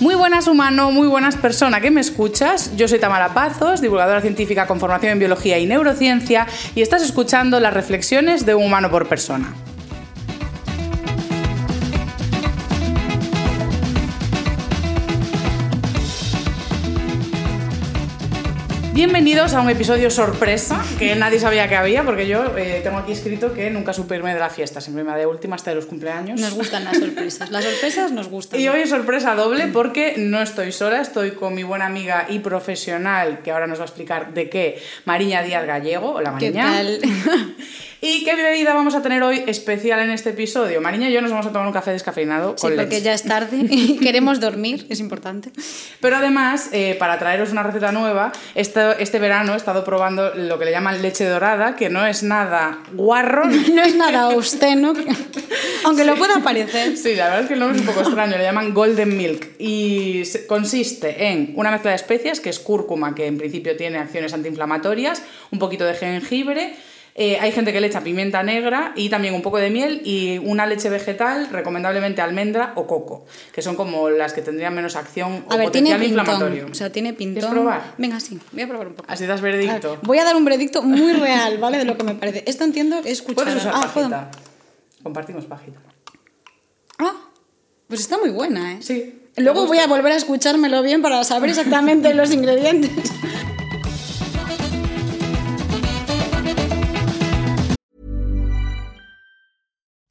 Muy buenas humano, muy buenas persona que me escuchas. Yo soy Tamara Pazos, divulgadora científica con formación en biología y neurociencia, y estás escuchando las reflexiones de un humano por persona. Bienvenidos a un episodio sorpresa que nadie sabía que había, porque yo eh, tengo aquí escrito que nunca supe irme de la fiesta, siempre me de última hasta de los cumpleaños. Nos gustan las sorpresas. Las sorpresas nos gustan. Y hoy es sorpresa doble porque no estoy sola, estoy con mi buena amiga y profesional, que ahora nos va a explicar de qué, Mariña Díaz Gallego. Hola ¿Qué Mariña. tal? ¿Y qué bebida vamos a tener hoy especial en este episodio? Mariña y yo nos vamos a tomar un café descafeinado Sí, con porque leche. ya es tarde y queremos dormir, es importante. Pero además, eh, para traeros una receta nueva, este verano he estado probando lo que le llaman leche dorada, que no es nada guarro. No es nada obsceno, aunque lo pueda parecer. Sí, la verdad es que el nombre es un poco extraño, le llaman Golden Milk y consiste en una mezcla de especias, que es cúrcuma, que en principio tiene acciones antiinflamatorias, un poquito de jengibre, eh, hay gente que le echa pimienta negra y también un poco de miel y una leche vegetal, recomendablemente almendra o coco, que son como las que tendrían menos acción o A ver, tiene potencial pintón. inflamatorio. O sea, tiene pintón. ¿Quieres probar? Venga, sí, voy a probar un poco. Así das A ver, veredicto. voy a dar un veredicto muy real, ¿vale? De lo que me parece. Esto entiendo que es cuchara. Puedes usar ah, pajita. Compartimos pajita. Ah, pues está muy buena, ¿eh? Sí. Luego voy a volver a escuchármelo bien para saber exactamente los ingredientes.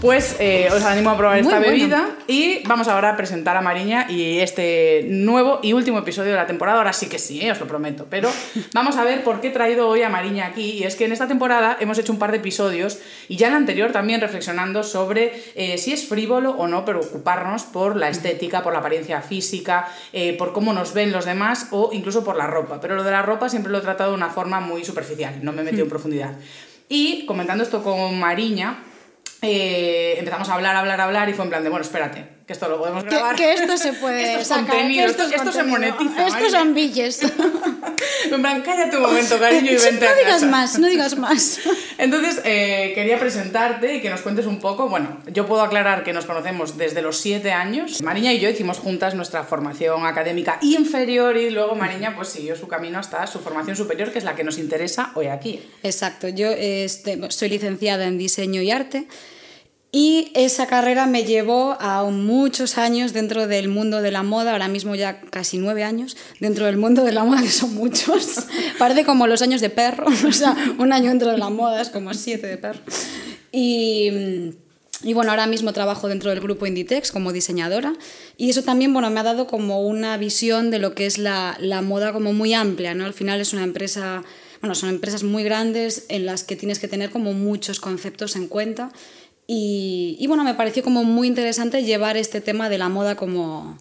Pues eh, os animo a probar Muy esta bueno. bebida y vamos ahora a presentar a Mariña y este nuevo y último episodio de la temporada. Ahora sí que sí, eh, os lo prometo. Pero vamos a ver por qué he traído hoy a Mariña aquí. Y es que en esta temporada hemos hecho un par de episodios y ya en la anterior también reflexionando sobre eh, si es frívolo o no preocuparnos por la estética, por la apariencia física, por cómo nos ven los demás o incluso por la ropa. Pero lo de la ropa siempre lo he tratado de una forma muy superficial, no me he metido en profundidad. Y comentando esto con Mariña, eh, empezamos a hablar, hablar, hablar y fue en plan de, bueno, espérate, que esto lo podemos Que, grabar. que esto se puede Esto es sacar. contenido, que esto, es esto se monetiza. Estos son billes. En plan, cállate un momento, cariño, y vente no a digas casa. más, no digas más. Entonces, eh, quería presentarte y que nos cuentes un poco. Bueno, yo puedo aclarar que nos conocemos desde los siete años. Mariña y yo hicimos juntas nuestra formación académica inferior y luego Mariña pues siguió su camino hasta su formación superior, que es la que nos interesa hoy aquí. Exacto, yo este, soy licenciada en diseño y arte y esa carrera me llevó a muchos años dentro del mundo de la moda, ahora mismo ya casi nueve años dentro del mundo de la moda, que son muchos. Parece como los años de perro, o sea, un año dentro de la moda es como siete de perro. Y, y bueno, ahora mismo trabajo dentro del grupo Inditex como diseñadora y eso también bueno, me ha dado como una visión de lo que es la, la moda como muy amplia, ¿no? Al final es una empresa, bueno, son empresas muy grandes en las que tienes que tener como muchos conceptos en cuenta y, bueno, me pareció como muy interesante llevar este tema de la moda como,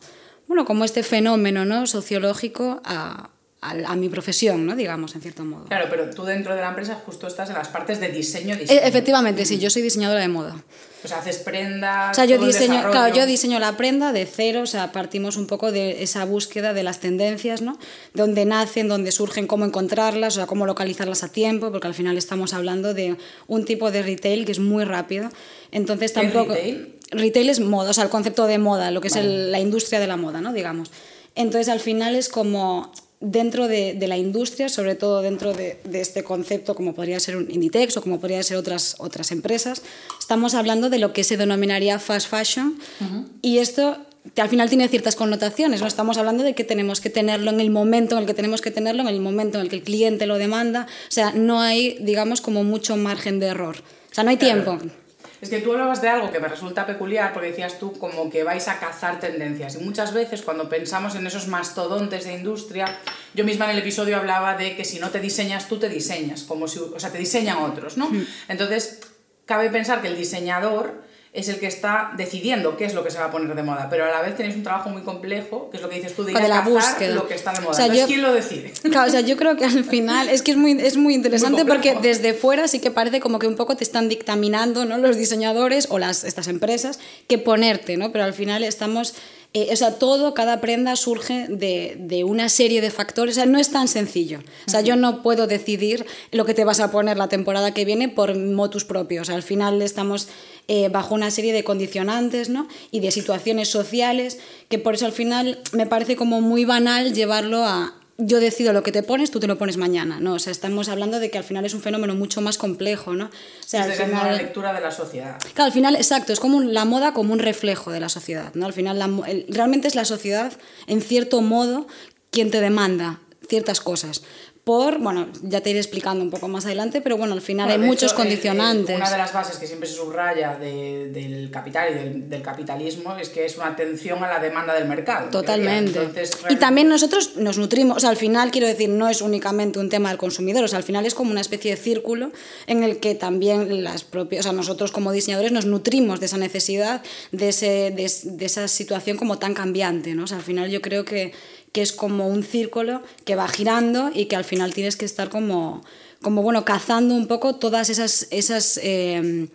bueno, como este fenómeno ¿no? sociológico a, a, a, mi profesión, ¿no? digamos, en cierto modo. Claro, pero tú dentro de la empresa justo estás en las partes de diseño. diseño. E efectivamente, sí, yo soy diseñadora de moda. O sea, haces prendas. O sea, yo diseño, claro, yo diseño la prenda de cero, o sea, partimos un poco de esa búsqueda de las tendencias, ¿no? De dónde nacen, dónde surgen, cómo encontrarlas, o sea, cómo localizarlas a tiempo, porque al final estamos hablando de un tipo de retail que es muy rápido. Entonces tampoco. retail? Retail es moda, o sea, el concepto de moda, lo que vale. es el, la industria de la moda, ¿no? Digamos. Entonces al final es como dentro de, de, la industria, sobre todo dentro de, de, este concepto como podría ser un Inditex o como podría ser otras, otras empresas, estamos hablando de lo que se denominaría fast fashion uh -huh. y esto que al final tiene ciertas connotaciones, ¿no? Estamos hablando de que tenemos que tenerlo en el momento en el que tenemos que tenerlo, en el momento en el que el cliente lo demanda, o sea, no hay, digamos, como mucho margen de error, o sea, no hay tiempo. Claro. Es que tú hablabas de algo que me resulta peculiar porque decías tú como que vais a cazar tendencias y muchas veces cuando pensamos en esos mastodontes de industria, yo misma en el episodio hablaba de que si no te diseñas tú te diseñas, como si, o sea, te diseñan otros, ¿no? Mm. Entonces, cabe pensar que el diseñador es el que está decidiendo qué es lo que se va a poner de moda, pero a la vez tenéis un trabajo muy complejo, que es lo que dices tú, de ir a la búsqueda. lo que está de moda. O sea, Entonces, yo, ¿quién lo decide? Claro, o sea, yo creo que al final es que es muy, es muy interesante muy porque desde fuera sí que parece como que un poco te están dictaminando ¿no? los diseñadores o las, estas empresas qué ponerte, ¿no? pero al final estamos... Eh, o sea, todo, cada prenda surge de, de, una serie de factores. O sea, no es tan sencillo. O sea, yo no puedo decidir lo que te vas a poner la temporada que viene por motus propios. O sea, al final estamos eh, bajo una serie de condicionantes ¿no? y de situaciones sociales que por eso al final me parece como muy banal llevarlo a, yo decido lo que te pones, tú te lo pones mañana, ¿no? O sea, estamos hablando de que al final es un fenómeno mucho más complejo, ¿no? O sea, es al final, una lectura de la sociedad. Claro, al final, exacto, es como un, la moda como un reflejo de la sociedad, ¿no? Al final, la, el, realmente es la sociedad, en cierto modo, quien te demanda ciertas cosas por, bueno, ya te iré explicando un poco más adelante, pero bueno, al final bueno, hay muchos hecho, condicionantes. Eh, una de las bases que siempre se subraya de, del capital y del, del, capitalismo es que es una atención a la demanda del mercado. Totalmente. Entonces, realmente... Y también nosotros nos nutrimos, o sea, al final quiero decir, no es únicamente un tema del consumidor, o sea, al final es como una especie de círculo en el que también las propias, o sea, nosotros como diseñadores nos nutrimos de esa necesidad, de, ese, de, de esa situación como tan cambiante, ¿no? O sea, al final yo creo que que es como un círculo que va girando y que al final tienes que estar como, como bueno, cazando un poco todas esas, esas eh,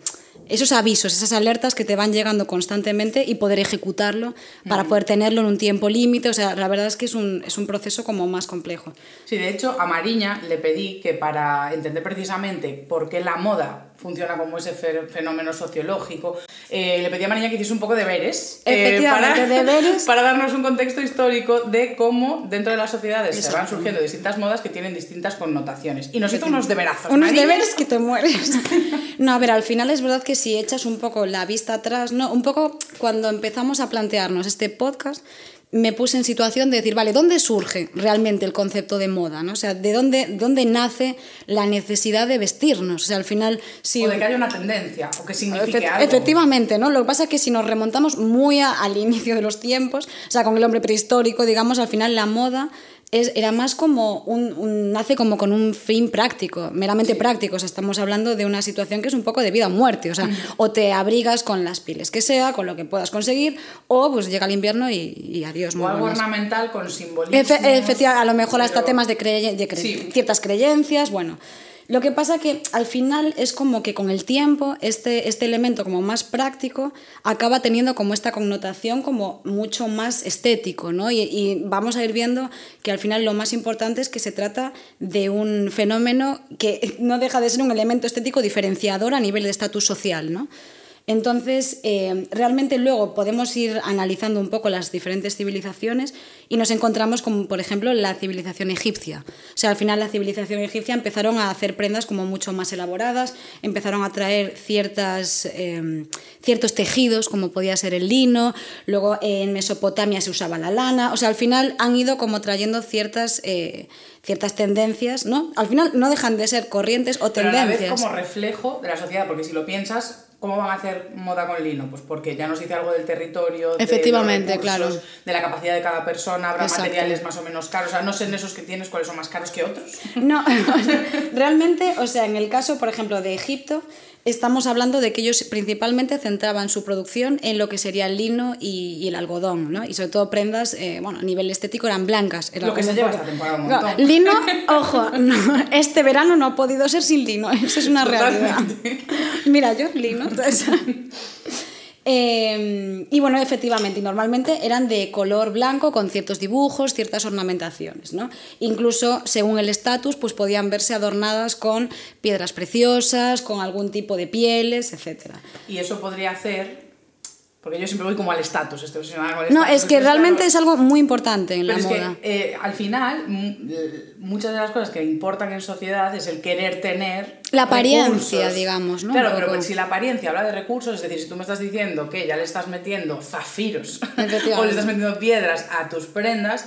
esos avisos, esas alertas que te van llegando constantemente y poder ejecutarlo para poder tenerlo en un tiempo límite. O sea, la verdad es que es un, es un proceso como más complejo. Sí, de hecho, a Mariña le pedí que para entender precisamente por qué la moda funciona como ese fenómeno sociológico, eh, le pedí a Mariña que hiciese un poco de deberes. Eh, para, deberes. para darnos un contexto histórico de cómo dentro de las sociedades Exacto. se van surgiendo distintas modas que tienen distintas connotaciones. Y nos hizo unos deberazos. Unos Mariña. deberes que te mueres. no, a ver, al final es verdad que si echas un poco la vista atrás, ¿no? Un poco cuando empezamos a plantearnos este podcast, me puse en situación de decir, vale, ¿dónde surge realmente el concepto de moda? ¿no? O sea, ¿de dónde, dónde nace la necesidad de vestirnos? O sea, al final... Si, o de que haya una tendencia, o que signifique Efect algo. Efectivamente, ¿no? Lo que pasa es que si nos remontamos muy a, al inicio de los tiempos, o sea, con el hombre prehistórico, digamos, al final la moda es, era más como un, un, nace como con un fin práctico, meramente práctico. O sea, estamos hablando de una situación que es un poco de vida o muerte. O sea, mm. o te abrigas con las piles que sea, con lo que puedas conseguir, o pues llega el invierno y, y adiós. O algo ornamental con simbolismo. Efe, efectivamente, a lo mejor pero... hasta temas de, crey de cre sí. ciertas creencias, bueno. Lo que pasa que al final es como que con el tiempo este, este elemento como más práctico acaba teniendo como esta connotación como mucho más estético, ¿no? Y, vamos a ir viendo que al final lo más importante es que se trata de un fenómeno que no deja de ser un elemento estético diferenciador a nivel de estatus social, ¿no? Entonces, eh, realmente luego podemos ir analizando un poco las diferentes civilizaciones y nos encontramos como, por ejemplo, la civilización egipcia. O sea, al final la civilización egipcia empezaron a hacer prendas como mucho más elaboradas, empezaron a traer ciertas, eh, ciertos tejidos, como podía ser el lino, luego en Mesopotamia se usaba la lana, o sea, al final han ido como trayendo ciertas... Eh, ciertas tendencias, ¿no? Al final no dejan de ser corrientes o Pero tendencias. A la vez como reflejo de la sociedad, porque si lo piensas, ¿Cómo van a hacer moda con lino? Pues porque ya nos dice algo del territorio, Efectivamente, de, los recursos, claro. de la capacidad de cada persona, habrá Exacto. materiales más o menos caros. O sea, no sé en esos que tienes cuáles son más caros que otros. No, realmente, o sea, en el caso, por ejemplo, de Egipto, estamos hablando de que ellos principalmente centraban su producción en lo que sería el lino y, y el algodón, ¿no? Y sobre todo prendas, eh, bueno, a nivel estético eran blancas. Era Lo que se lleva esta temporada un No, montón. Lino, ojo, no, este verano no ha podido ser sin lino, eso es una realidad. Mira, yo lino. entonces- Eh, y bueno, efectivamente, normalmente eran de color blanco con ciertos dibujos, ciertas ornamentaciones, ¿no? Incluso según el estatus, pues podían verse adornadas con piedras preciosas, con algún tipo de pieles, etcétera. Y eso podría hacer. Porque yo siempre voy como al estatus, estoy obsesionada con el No, es que realmente es algo muy importante en Pero la es moda. que eh, al final, muchas de las cosas que importan en sociedad es el querer tener. La apariencia, recursos. digamos, ¿no? Claro, pero si la apariencia habla de recursos, es decir, si tú me estás diciendo que ya le estás metiendo zafiros o le estás metiendo piedras a tus prendas,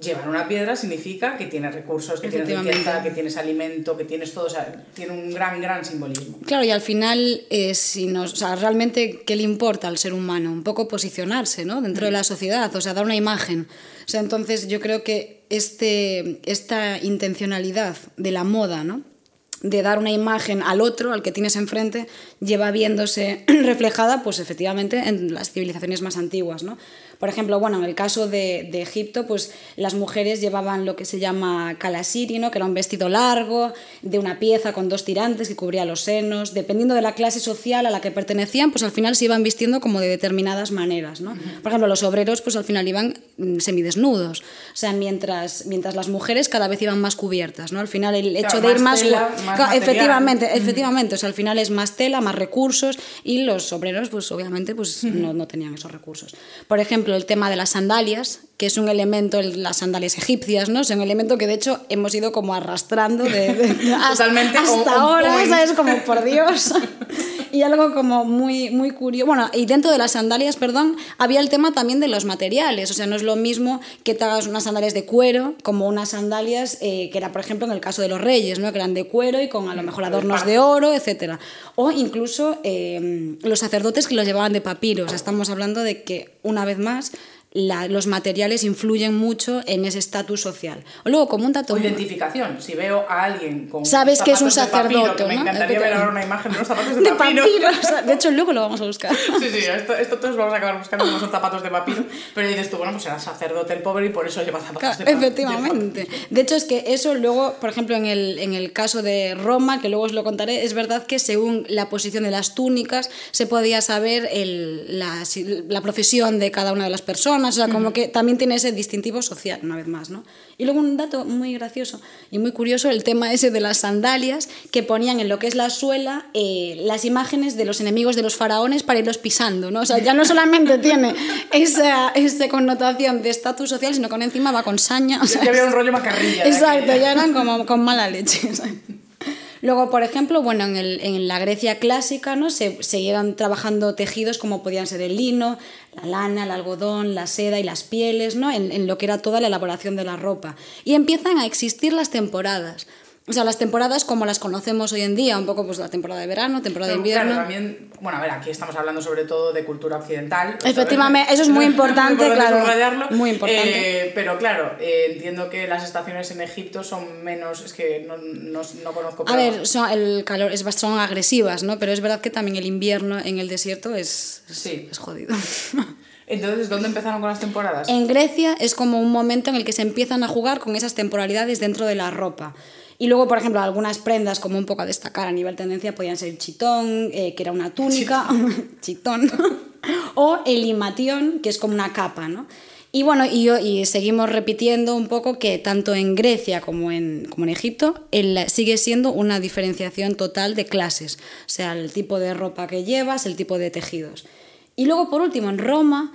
llevar una piedra significa que tienes recursos, que tienes riqueza, que tienes alimento, que tienes todo, o sea, tiene un gran, gran simbolismo. Claro, y al final, eh, si nos, o sea, realmente, ¿qué le importa al ser humano? Un poco posicionarse ¿no? dentro de la sociedad, o sea, dar una imagen. O sea, entonces yo creo que este, esta intencionalidad de la moda, ¿no? de dar una imagen al otro, al que tienes enfrente, lleva viéndose reflejada, pues efectivamente, en las civilizaciones más antiguas, ¿no? Por ejemplo, bueno, en el caso de, de Egipto, pues las mujeres llevaban lo que se llama calasiri, ¿no? que era un vestido largo, de una pieza con dos tirantes que cubría los senos. Dependiendo de la clase social a la que pertenecían, pues al final se iban vistiendo como de determinadas maneras, ¿no? Por ejemplo, los obreros, pues al final iban mm, semidesnudos. O sea, mientras, mientras las mujeres cada vez iban más cubiertas, ¿no? Al final el hecho Claro, de ir más tela, Claro, efectivamente, efectivamente. O sea, al final es más tela, más recursos y los obreros, pues obviamente, pues no, no tenían esos recursos. Por ejemplo, el tema de las sandalias, que es un elemento, el- las sandalias egipcias, ¿no? Es un elemento que de hecho hemos ido como arrastrando de, de- de- hasta, Totalmente hasta ahora. ¿sabes? Como por Dios. Y algo como muy, muy curioso. Bueno, y dentro de las sandalias, perdón, había el tema también de los materiales. O sea, no es lo mismo que te hagas unas sandalias de cuero como unas sandalias eh, que era, por ejemplo, en el caso de los reyes, ¿no? Que eran de cuero y con a lo mejor adornos de oro, etcétera. O incluso eh, los sacerdotes que los llevaban de papiro. O sea, estamos hablando de que, una vez más, la- los materiales influyen mucho en ese estatus social. O luego, como un dato... O identificación. Si veo a alguien con Sabes que es un papiro, sacerdote, que me ¿no? encantaría ver ahora una imagen de unos zapatos de, de papiro. papiro. o sea, de hecho, luego lo vamos a buscar. Sí, sí, esto, esto todos vamos a acabar buscando son zapatos de papiro. Pero dices tú, bueno, pues era sacerdote el pobre y por eso lleva zapatos Claro, de papiro. efectivamente. De hecho, es que eso luego, por ejemplo, en el, en el caso de Roma, que luego os lo contaré, es verdad que según la posición de las túnicas se podía saber el- la, la profesión de cada una de las personas, o sea, como que también tiene ese distintivo social, una vez más, ¿no? Y luego un dato muy gracioso y muy curioso, el tema ese de las sandalias, que ponían en lo que es la suela eh, las imágenes de los enemigos de los faraones para irlos pisando, ¿no? O sea, ya no solamente tiene esa, esa connotación de estatus social, sino que encima va con saña. o sea, Ya había un rollo macarrilla. Exacto, ya eran como con mala leche. ¿sabes? Luego, por ejemplo, bueno, en, el- en la Grecia clásica ¿no? se seguían trabajando tejidos como podían ser el lino, la lana, el algodón, la seda y las pieles, ¿no? en, en lo que era toda la elaboración de la ropa. Y empiezan a existir las temporadas. O sea, las temporadas como las conocemos hoy en día, un poco pues la temporada de verano, temporada de Pero, invierno. Claro, también, bueno, a ver, aquí estamos hablando sobre todo de cultura occidental. Efectivamente, eso es muy importante, claro, muy importante. Eh, pero claro, eh, entiendo que las estaciones en Egipto son menos, es que no, no, no conozco. A ver, son, el calor es, son agresivas, ¿no? Pero es verdad que también el invierno en el desierto es, es, Sí. es jodido. Entonces, ¿dónde empezaron con las temporadas? En Grecia es como un momento en el que se empiezan a jugar con esas temporalidades dentro de la ropa. Y luego, por ejemplo, algunas prendas como un poco a destacar a nivel tendencia podían ser el chitón, eh, que era una túnica, chitón, o el imatión, que es como una capa, ¿no? Y bueno, y, yo- y seguimos repitiendo un poco que tanto en Grecia como en, como en Egipto el- sigue siendo una diferenciación total de clases, o sea, el tipo de ropa que llevas, el tipo de tejidos. Y luego, por último, en Roma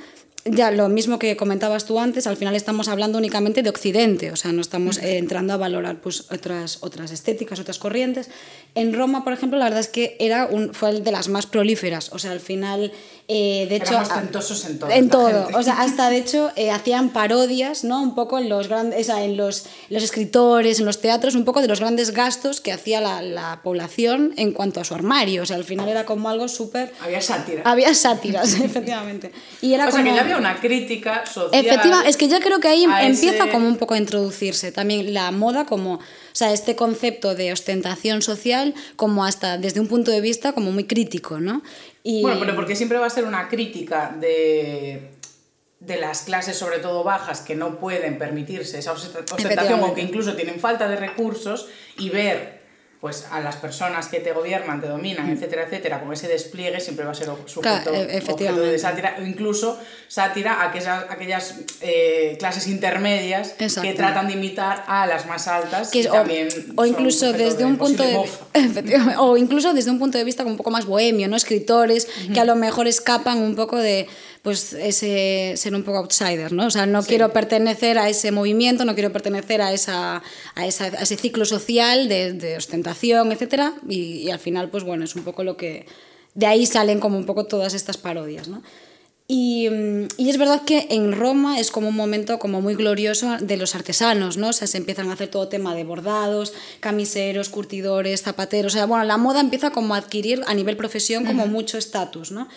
ya lo mismo que comentabas tú antes, al final estamos hablando únicamente de Occidente, o sea, no estamos eh, entrando a valorar pues, otras, otras estéticas, otras corrientes. En Roma, por ejemplo, la verdad es que era un, fue de las más prolíferas, o sea, al final, eh, de hecho... Tentosos en todo. En la todo, gente. o sea, hasta de hecho eh, hacían parodias, ¿no? Un poco en los grandes, o sea, en los, los escritores, en los teatros, un poco de los grandes gastos que hacía la, la población en cuanto a su armario, o sea, al final era como algo súper... Había sátira. Había sátiras, efectivamente. Y era o sea, como... que ya había una crítica social. Efectiva, es que yo creo que ahí empieza ese- como un poco a introducirse también la moda como, o sea, este concepto de ostentación social como hasta desde un punto de vista como muy crítico, ¿no? Y Bueno, pero porque siempre va a ser una crítica de, de las clases, sobre todo bajas, que no pueden permitirse esa ostentación o que incluso tienen falta de recursos y ver pues a las personas que te gobiernan, te dominan, etcétera, etcétera, con ese despliegue siempre va a ser sujeto, Mm. Claro, e- objeto de sátira o incluso sátira a aquellas, aquellas eh, clases intermedias Exacto. que tratan de imitar a las más altas que o, también o incluso desde un punto de o incluso desde un punto de vista un poco más bohemio, ¿no? Escritores que a lo mejor escapan un poco de pues ese ser un poco outsider, ¿no? O sea, no quiero pertenecer a ese movimiento, no quiero pertenecer a esa a, esa- a ese ciclo social de, de ostentación, etcétera, y, y al final pues bueno, es un poco lo que de ahí salen como un poco todas estas parodias, ¿no? Y, mm, y es verdad que en Roma es como un momento como muy glorioso de los artesanos, ¿no? O sea, se empiezan a hacer todo tema de bordados, camiseros, curtidores, zapateros. O sea, bueno, la moda empieza como a adquirir a nivel profesión como mucho estatus, ¿no?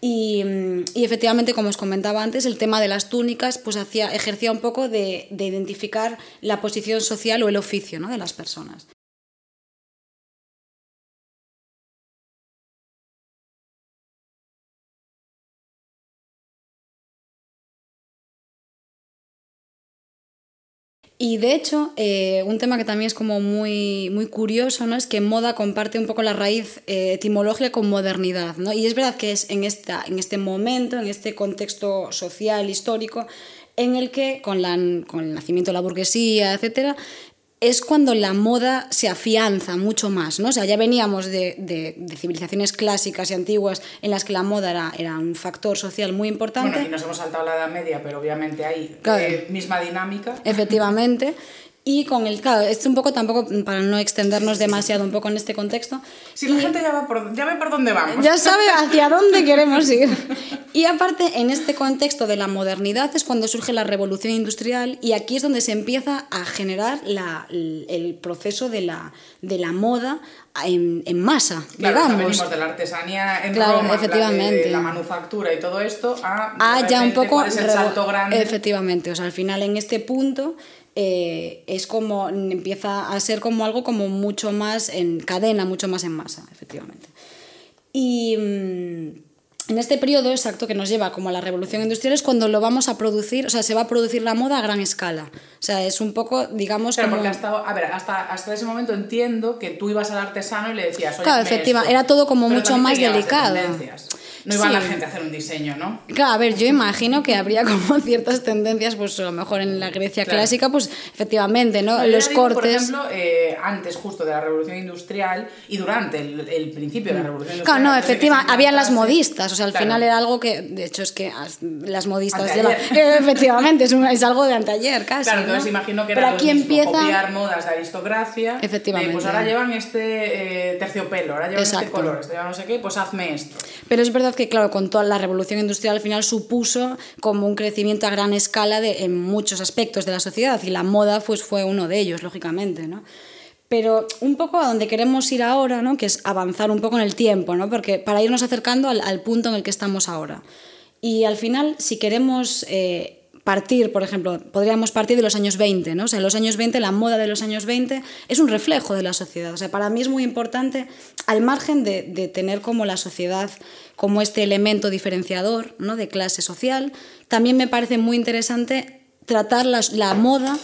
Y, mm, y efectivamente, como os comentaba antes, el tema de las túnicas pues hacía, ejercía un poco de, de identificar la posición social o el oficio ¿no? de las personas. Y de hecho, eh, un tema que también es como muy, muy curioso, ¿no? Es que moda comparte un poco la raíz eh, etimológica con modernidad, ¿no? Y es verdad que es en, esta, en este momento, en este contexto social, histórico, en el que con, la, con el nacimiento de la burguesía, etcétera, es cuando la moda se afianza mucho más, ¿no? O sea, ya veníamos de, de- de civilizaciones clásicas y antiguas en las que la moda era, era un factor social muy importante. Bueno, aquí nos hemos saltado la Edad Media, pero obviamente hay Claro. eh, misma dinámica. Efectivamente. Y con el, claro, es un poco tampoco para no extendernos demasiado un poco en este contexto. Si la gente ya, va por, ya ve por dónde vamos. Ya sabe hacia dónde queremos ir. Y aparte, en este contexto de la modernidad es cuando surge la revolución industrial y aquí es donde se empieza a generar la- el proceso de la, de la moda en, en masa, Claro, digamos. venimos de la artesanía en Claro, Roma, efectivamente. de la manufactura y todo esto, a, Ah, ya un poco... es el salto grande. Efectivamente, o sea, al final en este punto eh, es como, empieza a ser como algo como mucho más en cadena, mucho más en masa, efectivamente. Y mm, en este periodo exacto que nos lleva como a la revolución industrial es cuando lo vamos a producir, o sea, se va a producir la moda a gran escala. O sea, es un poco, digamos, Claro, como... porque hasta, a ver, hasta, hasta ese momento entiendo que tú ibas al artesano y le decías, oye, Claro, efectiva- esto". era todo como Pero mucho más delicado. No iba Sí. la gente a hacer un diseño, ¿no? Claro, a ver, yo imagino que habría como ciertas tendencias, pues a lo mejor en la Grecia Claro. clásica, pues efectivamente, ¿no? Los digo, cortes... Por ejemplo, eh, antes justo de la revolución industrial y durante el, el principio de la revolución industrial. Claro, no, efectivamente, se habían las modistas, o sea, al Claro. final era algo que, de hecho, es que as- las modistas llevan, efectivamente, es, un- es algo de anteayer casi. Claro, ¿no? entonces imagino que era aquí lo mismo, empieza, copiar modas de aristocracia. Efectivamente. de, pues ahora llevan este eh, terciopelo, ahora llevan este color, este no sé qué, pues hazme esto. pero es verdad que, claro, con toda la revolución industrial al final supuso como un crecimiento a gran escala de, en muchos aspectos de la sociedad y la moda pues, fue uno de ellos, lógicamente, ¿no? Pero un poco a donde queremos ir ahora, ¿no? que es avanzar un poco en el tiempo, ¿no? porque para irnos acercando al, punto en el que estamos ahora. Y al final, si queremos eh, partir, por ejemplo, podríamos partir de los años 20, ¿no? O sea, los años 20, la moda de los años 20 es un reflejo de la sociedad. O sea, para mí es muy importante, al margen de, de tener como la sociedad como este elemento diferenciador ¿no? de clase social, también me parece muy interesante tratar la moda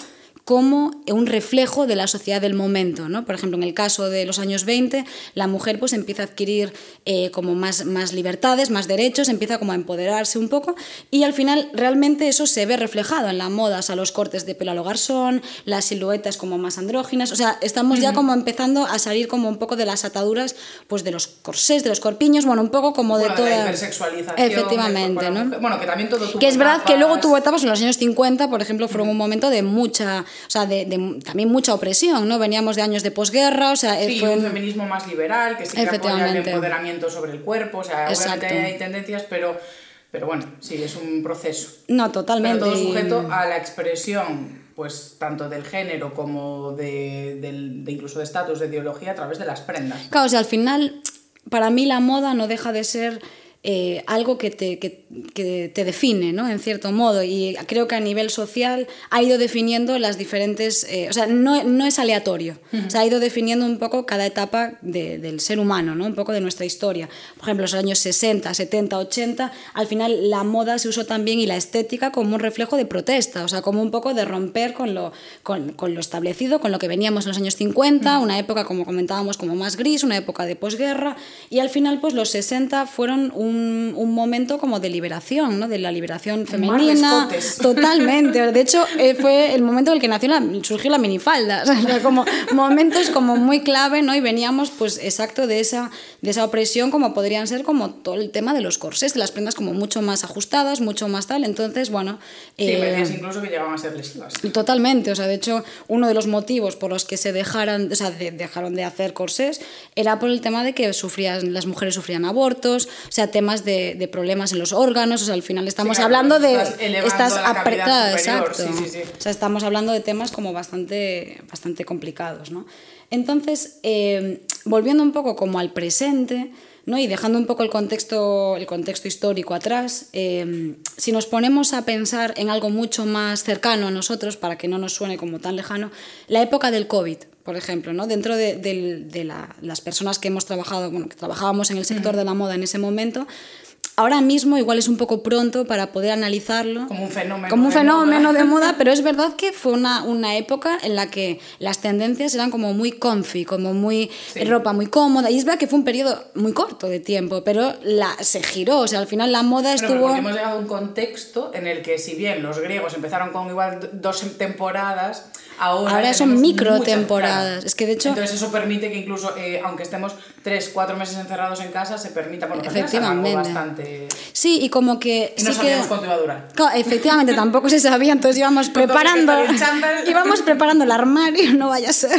como un reflejo de la sociedad del momento. ¿no? Por ejemplo, en el caso de los años 20, la mujer pues empieza a adquirir eh, como más, más libertades, más derechos, empieza como a empoderarse un poco y al final realmente eso se ve reflejado en la moda, o sea, los cortes de pelo a lo garzón, las siluetas como más andróginas, o sea, estamos ya como empezando a salir como un poco de las ataduras pues de los corsés, de los corpiños, bueno, un poco como de Bueno, toda... la hipersexualización Efectivamente, de ¿no? Bueno, que también todo tuvo Que es verdad que luego etapas. tuvo etapas en los años 50, por ejemplo, fueron un momento de mucha, o sea, de, de también mucha opresión, ¿no? Veníamos de años de posguerra, o sea, Sí, fue un feminismo más liberal, que sí que apoya el empoderamiento sobre el cuerpo, o sea, Exacto. obviamente hay tendencias, pero, pero bueno, sí, es un proceso. No, Pero totalmente. todo y- sujeto a la expresión, pues tanto del género como de, del- de incluso de estatus, de ideología, a través de las prendas. Claro, o sea, al final, para mí la moda no deja de ser eh, algo que te, que, que te define, ¿no? En cierto modo. Y creo que a nivel social ha ido definiendo las diferentes. eh, o sea, no, no es aleatorio. O sea, ha ido definiendo un poco cada etapa de- del ser humano, ¿no? Un poco de nuestra historia. Por ejemplo, los años 60, 70, 80, al final la moda se usó también y la estética como un reflejo de protesta, o sea, como un poco de romper con lo, con, con lo establecido, con lo que veníamos en los años 50, una época, como comentábamos, como más gris, una época de posguerra, y al final, pues los 60 fueron un, un momento como de liberación, ¿no? De la liberación femenina. Totalmente. De hecho, eh, fue el momento en el que nació la, surgió la minifalda. O sea, como momentos como muy clave, ¿no? Y veníamos, pues, exacto de esa, de esa opresión, como podrían ser como todo el tema de los corsés, de las prendas como mucho más ajustadas, mucho más tal. Entonces, bueno. Sí, eh, incluso que llegaban a ser lesivas. Totalmente, o sea, de hecho, uno de los motivos por los que se dejaran, o sea, de- dejaron de hacer corsés era por el tema de que sufrían, las mujeres sufrían abortos, o sea, temas de, de problemas en los órganos, o sea, al final estamos claro, hablando de estás superior, exacto. sí, sí, sí. O sea, estamos hablando de temas como bastante, bastante complicados, ¿no? Entonces, eh, volviendo un poco como al presente, ¿no? y dejando un poco el contexto, el contexto histórico atrás, eh, si nos ponemos a pensar en algo mucho más cercano a nosotros, para que no nos suene como tan lejano, la época del COVID, por ejemplo, ¿no? dentro de, del- de la- las personas que hemos trabajado, bueno, que trabajábamos en el sector de la moda en ese momento, ahora mismo igual es un poco pronto para poder analizarlo Como un fenómeno como un de fenómeno moda. de moda, pero es verdad que fue una, una época en la que las tendencias eran como muy comfy, como muy Sí. ropa muy cómoda. Y es verdad que fue un periodo muy corto de tiempo, pero la, se giró. O sea, al final la moda pero estuvo. hemos llegado a un contexto en el que si bien los griegos empezaron con igual dos temporadas, ahora, Ahora son micro temporadas. claro. Es que, de hecho- Entonces eso permite que incluso, eh, aunque estemos tres, cuatro meses encerrados en casa, se permita, que algo Efectivamente. bastante... Sí, y como que. Y no sí que... sabíamos cuánto iba a durar. Claro, efectivamente, tampoco se sabía, entonces íbamos preparando, que íbamos preparando el armario, no vaya a ser.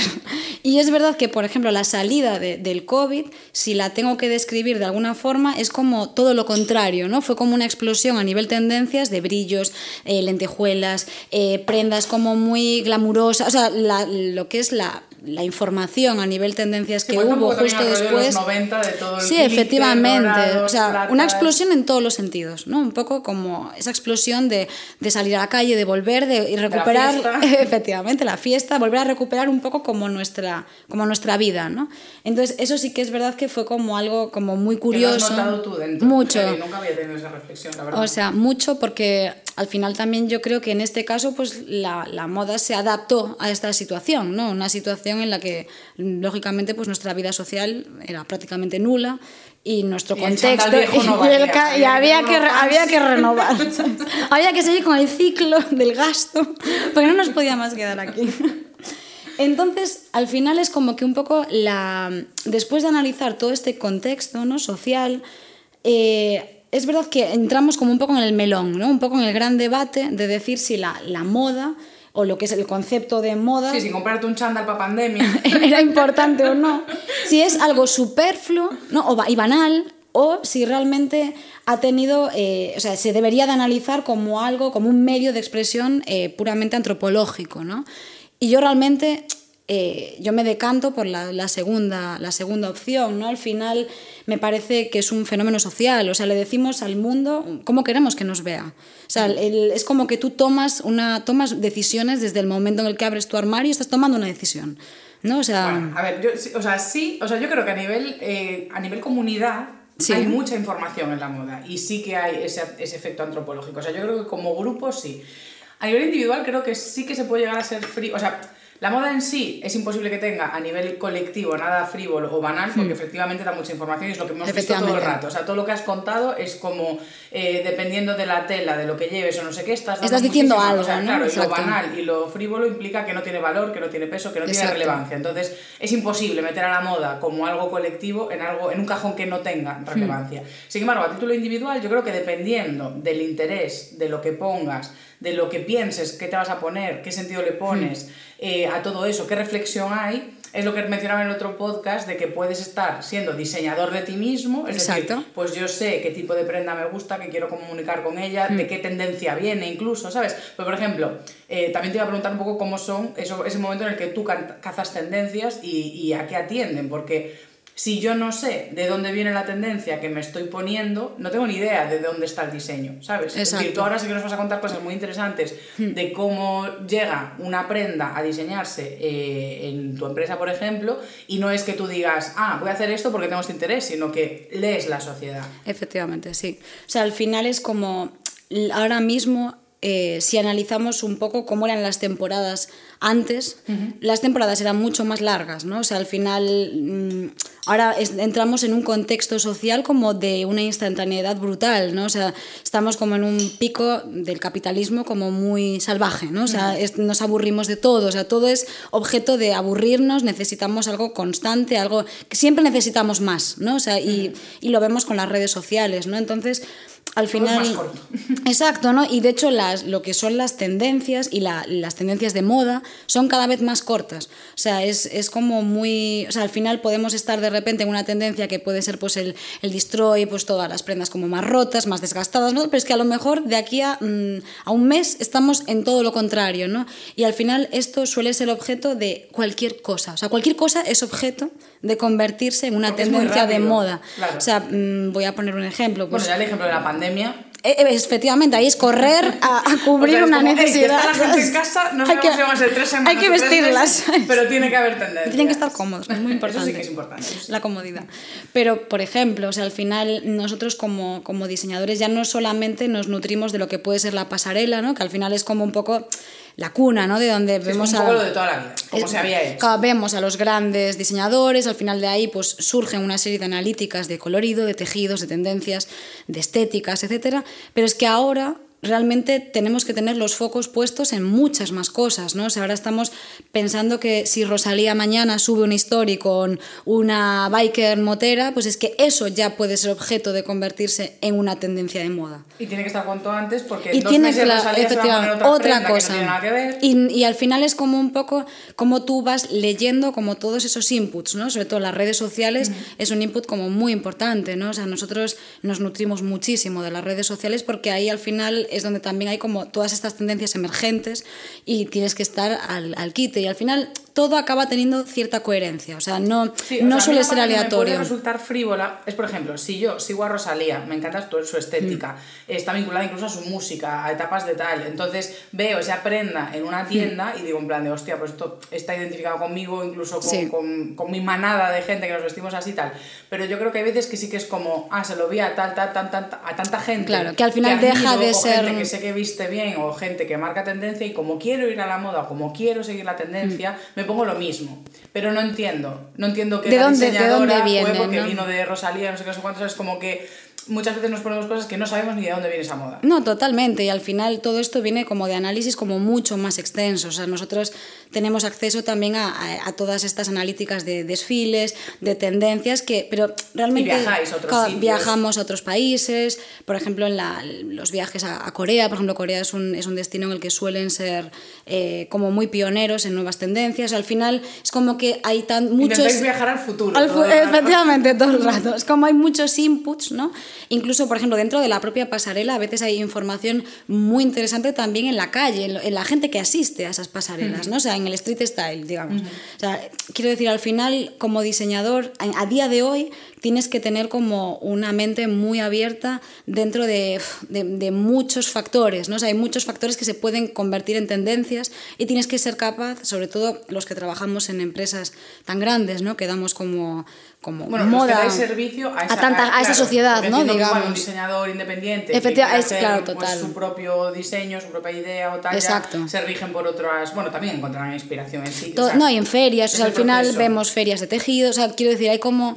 Y es verdad que, por ejemplo, la salida de- del COVID, si la tengo que describir de alguna forma, es como todo lo contrario, ¿no? Fue como una explosión a nivel tendencias de brillos, eh, lentejuelas, eh, prendas como muy glamurosas, o sea, la- lo que es la, la información a nivel tendencias Sí, que hubo justo rollo de los después. 90 de todo el Sí, efectivamente. o sea, platas. una explosión en todos los sentidos, ¿no? Un poco como esa explosión de, de salir a la calle, de volver de, y recuperar, fiesta. efectivamente, la fiesta, volver a recuperar un poco como nuestra, como nuestra vida, ¿no? Entonces, eso sí que es verdad que fue como algo como muy Que lo curioso. has notado tú dentro. Mucho. Nunca había tenido esa reflexión, la verdad. O sea, mucho porque al final también yo creo que en este caso pues la, la moda se adaptó a esta situación, ¿no? Una situación en la que lógicamente pues nuestra vida social era prácticamente nula y nuestro Y contexto chándal viejo no y, el valía, ca- y había que había que renovar había que seguir con el ciclo del gasto porque no nos podía más quedar aquí entonces, al final es como que un poco la. Después de analizar todo este contexto ¿no? social, eh, es verdad que entramos como un poco en el melón, ¿no? Un poco en el gran debate de decir si la, la moda o lo que es el concepto de moda Sí, sin comprarte un chándal para pandemia. era importante o no, si es algo superfluo ¿no? o y banal o si realmente ha tenido, eh, o sea, se debería de analizar como algo, como un medio de expresión eh, puramente antropológico, ¿no? Y yo realmente, eh, yo me decanto por la, la segunda, la segunda opción, ¿no? Al final me parece que es un fenómeno social, o sea, le decimos al mundo cómo queremos que nos vea. O sea, el- es como que tú tomas, una, tomas decisiones desde el momento en el que abres tu armario y estás tomando una decisión. ¿no? O sea, Bueno, a ver, yo, o sea, sí, o sea, yo creo que a nivel, eh, a nivel comunidad Sí. hay mucha información en la moda y sí que hay ese, ese efecto antropológico. O sea, yo creo que como grupo sí. A nivel individual creo que sí que se puede llegar a ser frío. O sea, la moda en sí es imposible que tenga a nivel colectivo nada frívolo o banal, porque efectivamente da mucha información y es lo que hemos visto todo el rato. O sea, todo lo que has contado es como, eh, dependiendo de la tela, de lo que lleves o no sé qué, estás dando Estás diciendo algo, o sea, ¿no? Claro, y lo banal y lo frívolo implica que no tiene valor, que no tiene peso, que no tiene relevancia. Entonces, es imposible meter a la moda como algo colectivo en, algo, en un cajón que no tenga relevancia. Sin embargo, a título individual, yo creo que dependiendo del interés, de lo que pongas, de lo que pienses, qué te vas a poner, qué sentido le pones eh, a todo eso, qué reflexión hay, es lo que mencionaba en el otro podcast de que puedes estar siendo diseñador de ti mismo, es Exacto. decir, pues yo sé qué tipo de prenda me gusta, qué quiero comunicar con ella, Hmm. de qué tendencia viene incluso, ¿sabes? Pues por ejemplo, eh, también te iba a preguntar un poco cómo son eso, ese momento en el que tú cazas tendencias y, y a qué atienden, porque si yo no sé de dónde viene la tendencia que me estoy poniendo, no tengo ni idea de dónde está el diseño, ¿sabes? Es decir, Exacto. tú ahora sí que nos vas a contar cosas muy interesantes de cómo llega una prenda a diseñarse eh, en tu empresa, por ejemplo, y no es que tú digas, ah, voy a hacer esto porque tengo este interés, sino que lees la sociedad. Efectivamente, sí. O sea, al final es como ahora mismo, eh, si analizamos un poco cómo eran las temporadas antes, las temporadas eran mucho más largas, ¿no? O sea, al final, mm, ahora es- entramos en un contexto social como de una instantaneidad brutal, ¿no? O sea, estamos como en un pico del capitalismo como muy salvaje, ¿no? O sea, es- nos aburrimos de todo, o sea, todo es objeto de aburrirnos, necesitamos algo constante, algo que siempre necesitamos más, ¿no? O sea, y, y lo vemos con las redes sociales, ¿no? Entonces, al final... más corto. Exacto, ¿no? Y de hecho las, lo que son las tendencias y la- las tendencias de moda son cada vez más cortas. O sea, es, es como muy... O sea, al final podemos estar de repente en una tendencia que puede ser pues el, el destroy, pues todas las prendas como más rotas, más desgastadas, ¿no? Pero es que a lo mejor de aquí a, mm, a un mes estamos en todo lo contrario, ¿no? Y al final esto suele ser objeto de cualquier cosa. O sea, cualquier cosa es objeto de convertirse en una Porque tendencia de moda. claro. O sea, mm, voy a poner un ejemplo. Pues, Bueno, ya el ejemplo de la pandemia. Eh, eh, Efectivamente, ahí es correr a, a cubrir O sea, es una como, "Ey, que necesidad. está la gente en casa, no Hay que- tres semanas Hay tres vestirlas. pero tiene que haber tendencia. Tienen que estar cómodos, es muy importante. Eso sí que es importante. sí. La comodidad. Pero, por ejemplo, o sea, al final nosotros como, como diseñadores ya no solamente nos nutrimos de lo que puede ser la pasarela, ¿no? que al final es como un poco la cuna, ¿no? De donde Sí, es vemos a... lo de toda la vida, como es- se había hecho. claro, vemos a los grandes diseñadores, al final de ahí pues surgen una serie de analíticas de colorido, de tejidos, de tendencias, de estéticas, etcétera, pero es que ahora realmente tenemos que tener los focos puestos en muchas más cosas, ¿no? O sea, ahora estamos pensando que si Rosalía mañana sube una story con una biker motera, pues es que eso ya puede ser objeto de convertirse en una tendencia de moda. Y tiene que estar cuanto antes porque Y en dos tiene meses cla- Rosalía se va a poner efectivamente, otra, otra prenda que cosa. no tiene nada que ver. Y, y al final es como un poco como tú vas leyendo como todos esos inputs, ¿no? Sobre todo las redes sociales es un input como muy importante, ¿no? O sea, nosotros nos nutrimos muchísimo de las redes sociales porque ahí al final es donde también hay como todas estas tendencias emergentes y tienes que estar al, al quite y al final todo acaba teniendo cierta coherencia, o sea, no, Sí, o no sea, suele ser aleatorio. Me puede resultar frívola es, por ejemplo, si yo sigo a Rosalía, me encanta su, estética, Mm. está vinculada incluso a su música, a etapas de tal. Entonces veo esa prenda en una tienda y digo, en plan de hostia, pues esto está identificado conmigo, incluso con, Sí. con, con mi manada de gente que nos vestimos así y tal. Pero yo creo que hay veces que sí que es como, ah, se lo vi a tal, tal, tal, tal, a tanta gente. Claro, que al final deja de ser- Gente que sé que viste bien o gente que marca tendencia y como quiero ir a la moda o como quiero seguir la tendencia, Mm. me pongo lo mismo. Pero no entiendo. No entiendo que ¿De la dónde- de diseñadora dónde viene, fue porque no? vino de Rosalía, no sé qué, no sé cuántos, es como que muchas veces nos ponemos cosas que no sabemos ni de dónde viene esa moda. No, totalmente. Y al final todo esto viene como de análisis como mucho más extenso. O sea, nosotros tenemos acceso también a, a- a todas estas analíticas de desfiles, de tendencias, que, pero realmente Y viajáis a otros sitios. viajamos a otros países. Por ejemplo, en la- los viajes a, a Corea, por ejemplo, Corea es un, es un destino en el que suelen ser eh, como muy pioneros en nuevas tendencias. Al final es como que hay tan muchos... Intentáis viajar al futuro. Al todo fu- rato. efectivamente, todo el rato. Es como hay muchos inputs, ¿no? Incluso, por ejemplo, dentro de la propia pasarela, a veces hay información muy interesante también en la calle, en, la gente que asiste a esas pasarelas, ¿no? O sea, en el street style, digamos. O sea, quiero decir, al final, como diseñador, a día de hoy, tienes que tener como una mente muy abierta dentro de, de- de muchos factores, ¿no? O sea, hay muchos factores que se pueden convertir en tendencias y tienes que ser capaz, sobre todo los que trabajamos en empresas tan grandes, ¿no? Que damos como, como Bueno, los que moda dais servicio a esa- tanta- a esa claro, sociedad, porque ¿no? que igual un digamos. diseñador independiente que Efectiva- quiera es- hacer, claro, pues, total. su propio diseño, su propia idea o tal, se rigen por otras, bueno, también encontrarán inspiración en sí. To- o sea, no, y en ferias, o sea, al final proceso. vemos ferias de tejido, o sea, quiero decir, hay como...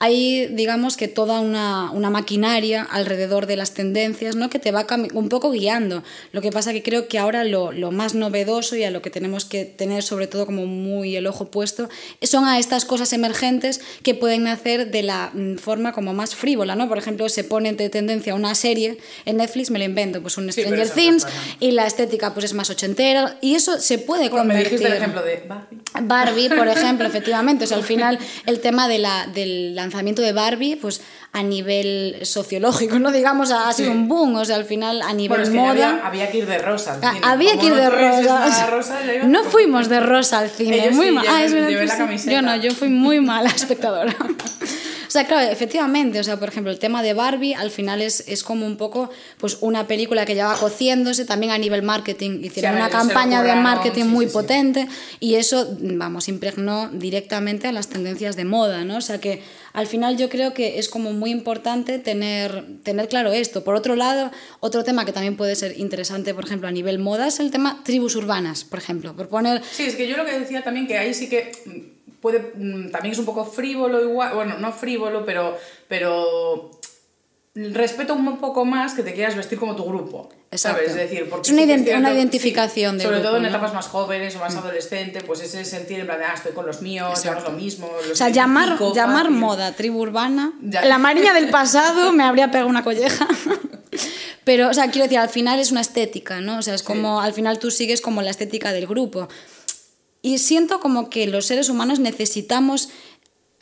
Hay, digamos que toda una, una maquinaria alrededor de las tendencias, ¿no? Que te va un poco guiando. Lo que pasa que creo que ahora lo, lo más novedoso y a lo que tenemos que tener sobre todo como muy el ojo puesto son a estas cosas emergentes que pueden nacer de la mm, forma como más frívola, ¿no? Por ejemplo, se pone de tendencia una serie en Netflix, me lo invento, pues un Stranger Things y la estética pues es más ochentera y eso se puede Bueno, me convertir... dijiste el ejemplo de Barbie. Barbie, por ejemplo, efectivamente. O sea, al final el tema de la, del lanzamiento de Barbie, pues a nivel sociológico, no digamos, ha sido Sí. un boom. O sea, al final a nivel Bueno, es que moda. había, había que ir de rosa. al Ah, cine. había Como que ir no de rosa. no fuimos de rosa al cine. Ellos muy sí, mal. yo Ah, es llevé verdad, la sí. camiseta. Yo no, yo fui muy mala espectadora. O sea, claro, efectivamente, o sea, por ejemplo, el tema de Barbie al final es, es como un poco pues una película que ya va cociéndose, también a nivel marketing, hicieron una campaña de marketing sí, muy sí, sí. potente y eso, vamos, impregnó directamente a las tendencias de moda, ¿no? O sea que al final yo creo que es como muy importante tener, tener claro esto. Por otro lado, otro tema que también puede ser interesante, por ejemplo, a nivel moda, es el tema tribus urbanas, por ejemplo, por poner... Sí, es que yo lo que decía también que ahí sí que puede mm, también es un poco frívolo igual, bueno, no frívolo, pero pero respeto un poco más que te quieras vestir como tu grupo. Exacto. ¿Sabes? Es decir, porque Es una cierto- identificación de Sobre grupo, todo en ¿no? Mm. etapas más jóvenes o más adolescentes, pues ese sentir en plan de, ah, estoy con los míos, llamamos lo mismo. los O sea, llamar, llamar fácil. moda tribu urbana, Ya. la mariña del pasado me habría pegado una colleja. Pero, o sea, quiero decir, al final es una estética, ¿no? O sea, es como, al final tú sigues como la estética del grupo. Y siento como que los seres humanos necesitamos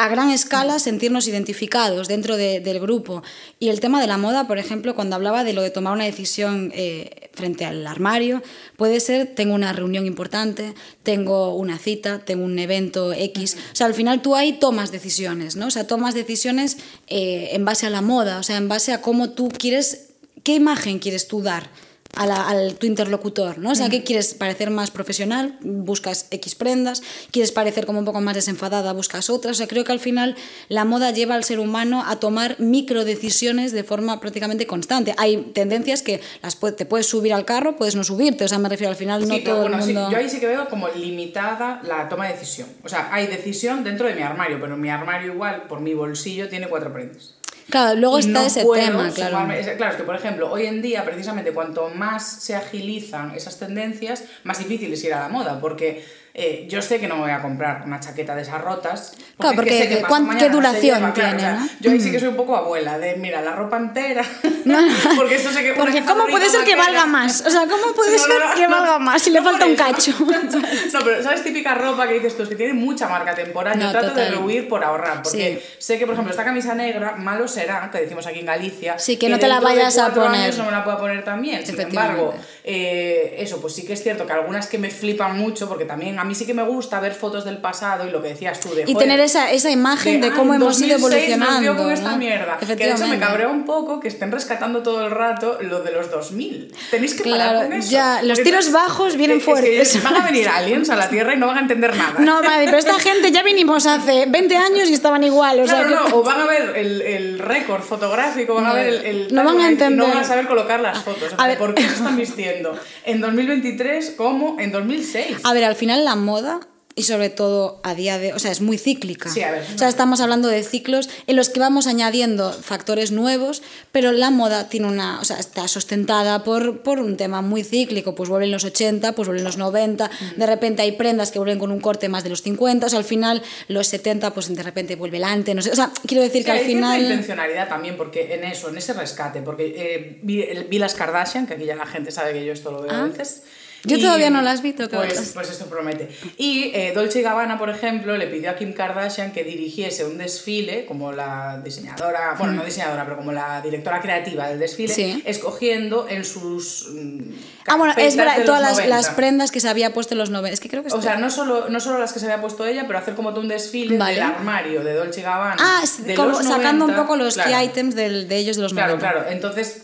a gran escala sentirnos identificados dentro de- del grupo. Y el tema de la moda, por ejemplo, cuando hablaba de lo de tomar una decisión eh, frente al armario, puede ser, tengo una reunión importante, tengo una cita, tengo un evento X. O sea, al final tú ahí tomas decisiones, ¿no? O sea, tomas decisiones eh, en base a la moda, o sea, en base a cómo tú quieres, qué imagen quieres tú dar a, la- al tu interlocutor, ¿no? O sea, ¿qué quieres parecer más profesional? Buscas X prendas, quieres parecer como un poco más desenfadada, buscas otras. O sea, creo que al final la moda lleva al ser humano a tomar micro decisiones de forma prácticamente constante. Hay tendencias que las te puedes subir al carro, puedes no subirte, o sea, me refiero al final no Sí, todo bueno, el sí, mundo... yo ahí sí que veo como limitada la toma de decisión. O sea, hay decisión dentro de mi armario, pero mi armario igual, por mi bolsillo, tiene cuatro prendas. Claro, luego Y está no ese tema, claro. claro, es que por ejemplo, hoy en día, precisamente, cuanto más se agilizan esas tendencias, más difícil es ir a la moda, porque eh, yo sé que no me voy a comprar una chaqueta de esas rotas. Claro, es que porque sé que ¿qué- duración lleva, claro, tiene, o sea, no? Yo ahí sí que soy un poco abuela, de mira, la ropa entera. porque esto sé que. Porque que ¿cómo puede ser que valga más? O sea, ¿cómo puede No, ser no, no, que no. valga más si le No falta un cacho? no, pero ¿sabes? Típica ropa que dices tú, es que tiene mucha marca temporal. No, Yo trato de total. rehuir por ahorrar, porque Sí. sé que, por ejemplo, esta camisa negra, malo será, que decimos aquí en Galicia. Sí, que no te la de vayas a poner. años no me la puedo poner también. Sin embargo, eh, eso, pues sí que es cierto que algunas que me flipan mucho, porque también a mí sí que me gusta ver fotos del pasado y lo que decías tú de. Y joder, tener esa, esa imagen de "Ah, cómo hemos ido 2006 nos evolucionando. dio con esta ¿no? mierda. Que de hecho me cabrea un poco que estén rescatando todo el rato lo de los 2000. Tenéis que parar Claro, con eso. ya, los tiros es- bajos vienen es que fuertes. van a venir aliens a la Tierra y no van a entender nada. No, madre, pero esta gente ya vinimos hace 20 años y estaban igual. O sea, Claro, que- no, o van a ver el, el récord fotográfico, van a No, ver el, el no van a entender. no van a saber colocar las fotos. a ver. ¿Por qué se están vistiendo en 2023 como en 2006? A ver, al final la moda y sobre todo a día de, o sea, es muy cíclica. Sí, a ver, o sea, estamos hablando de ciclos en los que vamos añadiendo factores nuevos, pero la moda tiene una, o sea, está sustentada por, por un tema muy cíclico, pues vuelven los 80, pues vuelven los 90, de repente hay prendas que vuelven con un corte más de los 50, o sea, al final los 70 pues de repente vuelve el ante, no sé, o sea, quiero decir Sí, que al hay final intencionalidad también, porque en eso, en ese rescate, porque eh, vi, las Kardashian, que aquí ya la gente sabe que yo esto lo veo a Ah. veces. Yo todavía no las vi, tengo que pues, pues esto promete. Y eh, Dolce Gabbana, por ejemplo, le pidió a Kim Kardashian que dirigiese un desfile, como la diseñadora, bueno, no diseñadora, pero como la directora creativa del desfile, Mm. Sí. escogiendo en sus. mm, Ah, bueno, es verdad, todas las, 90. las prendas que se había puesto en los 90, es que creo que O sea, no solo, no solo las que se había puesto ella, pero hacer como todo un desfile Vale. del armario de Dolce Gabbana. Ah, de como los sacando 90, un poco los claro. key items del- de ellos de los Claro, 90. claro. Entonces,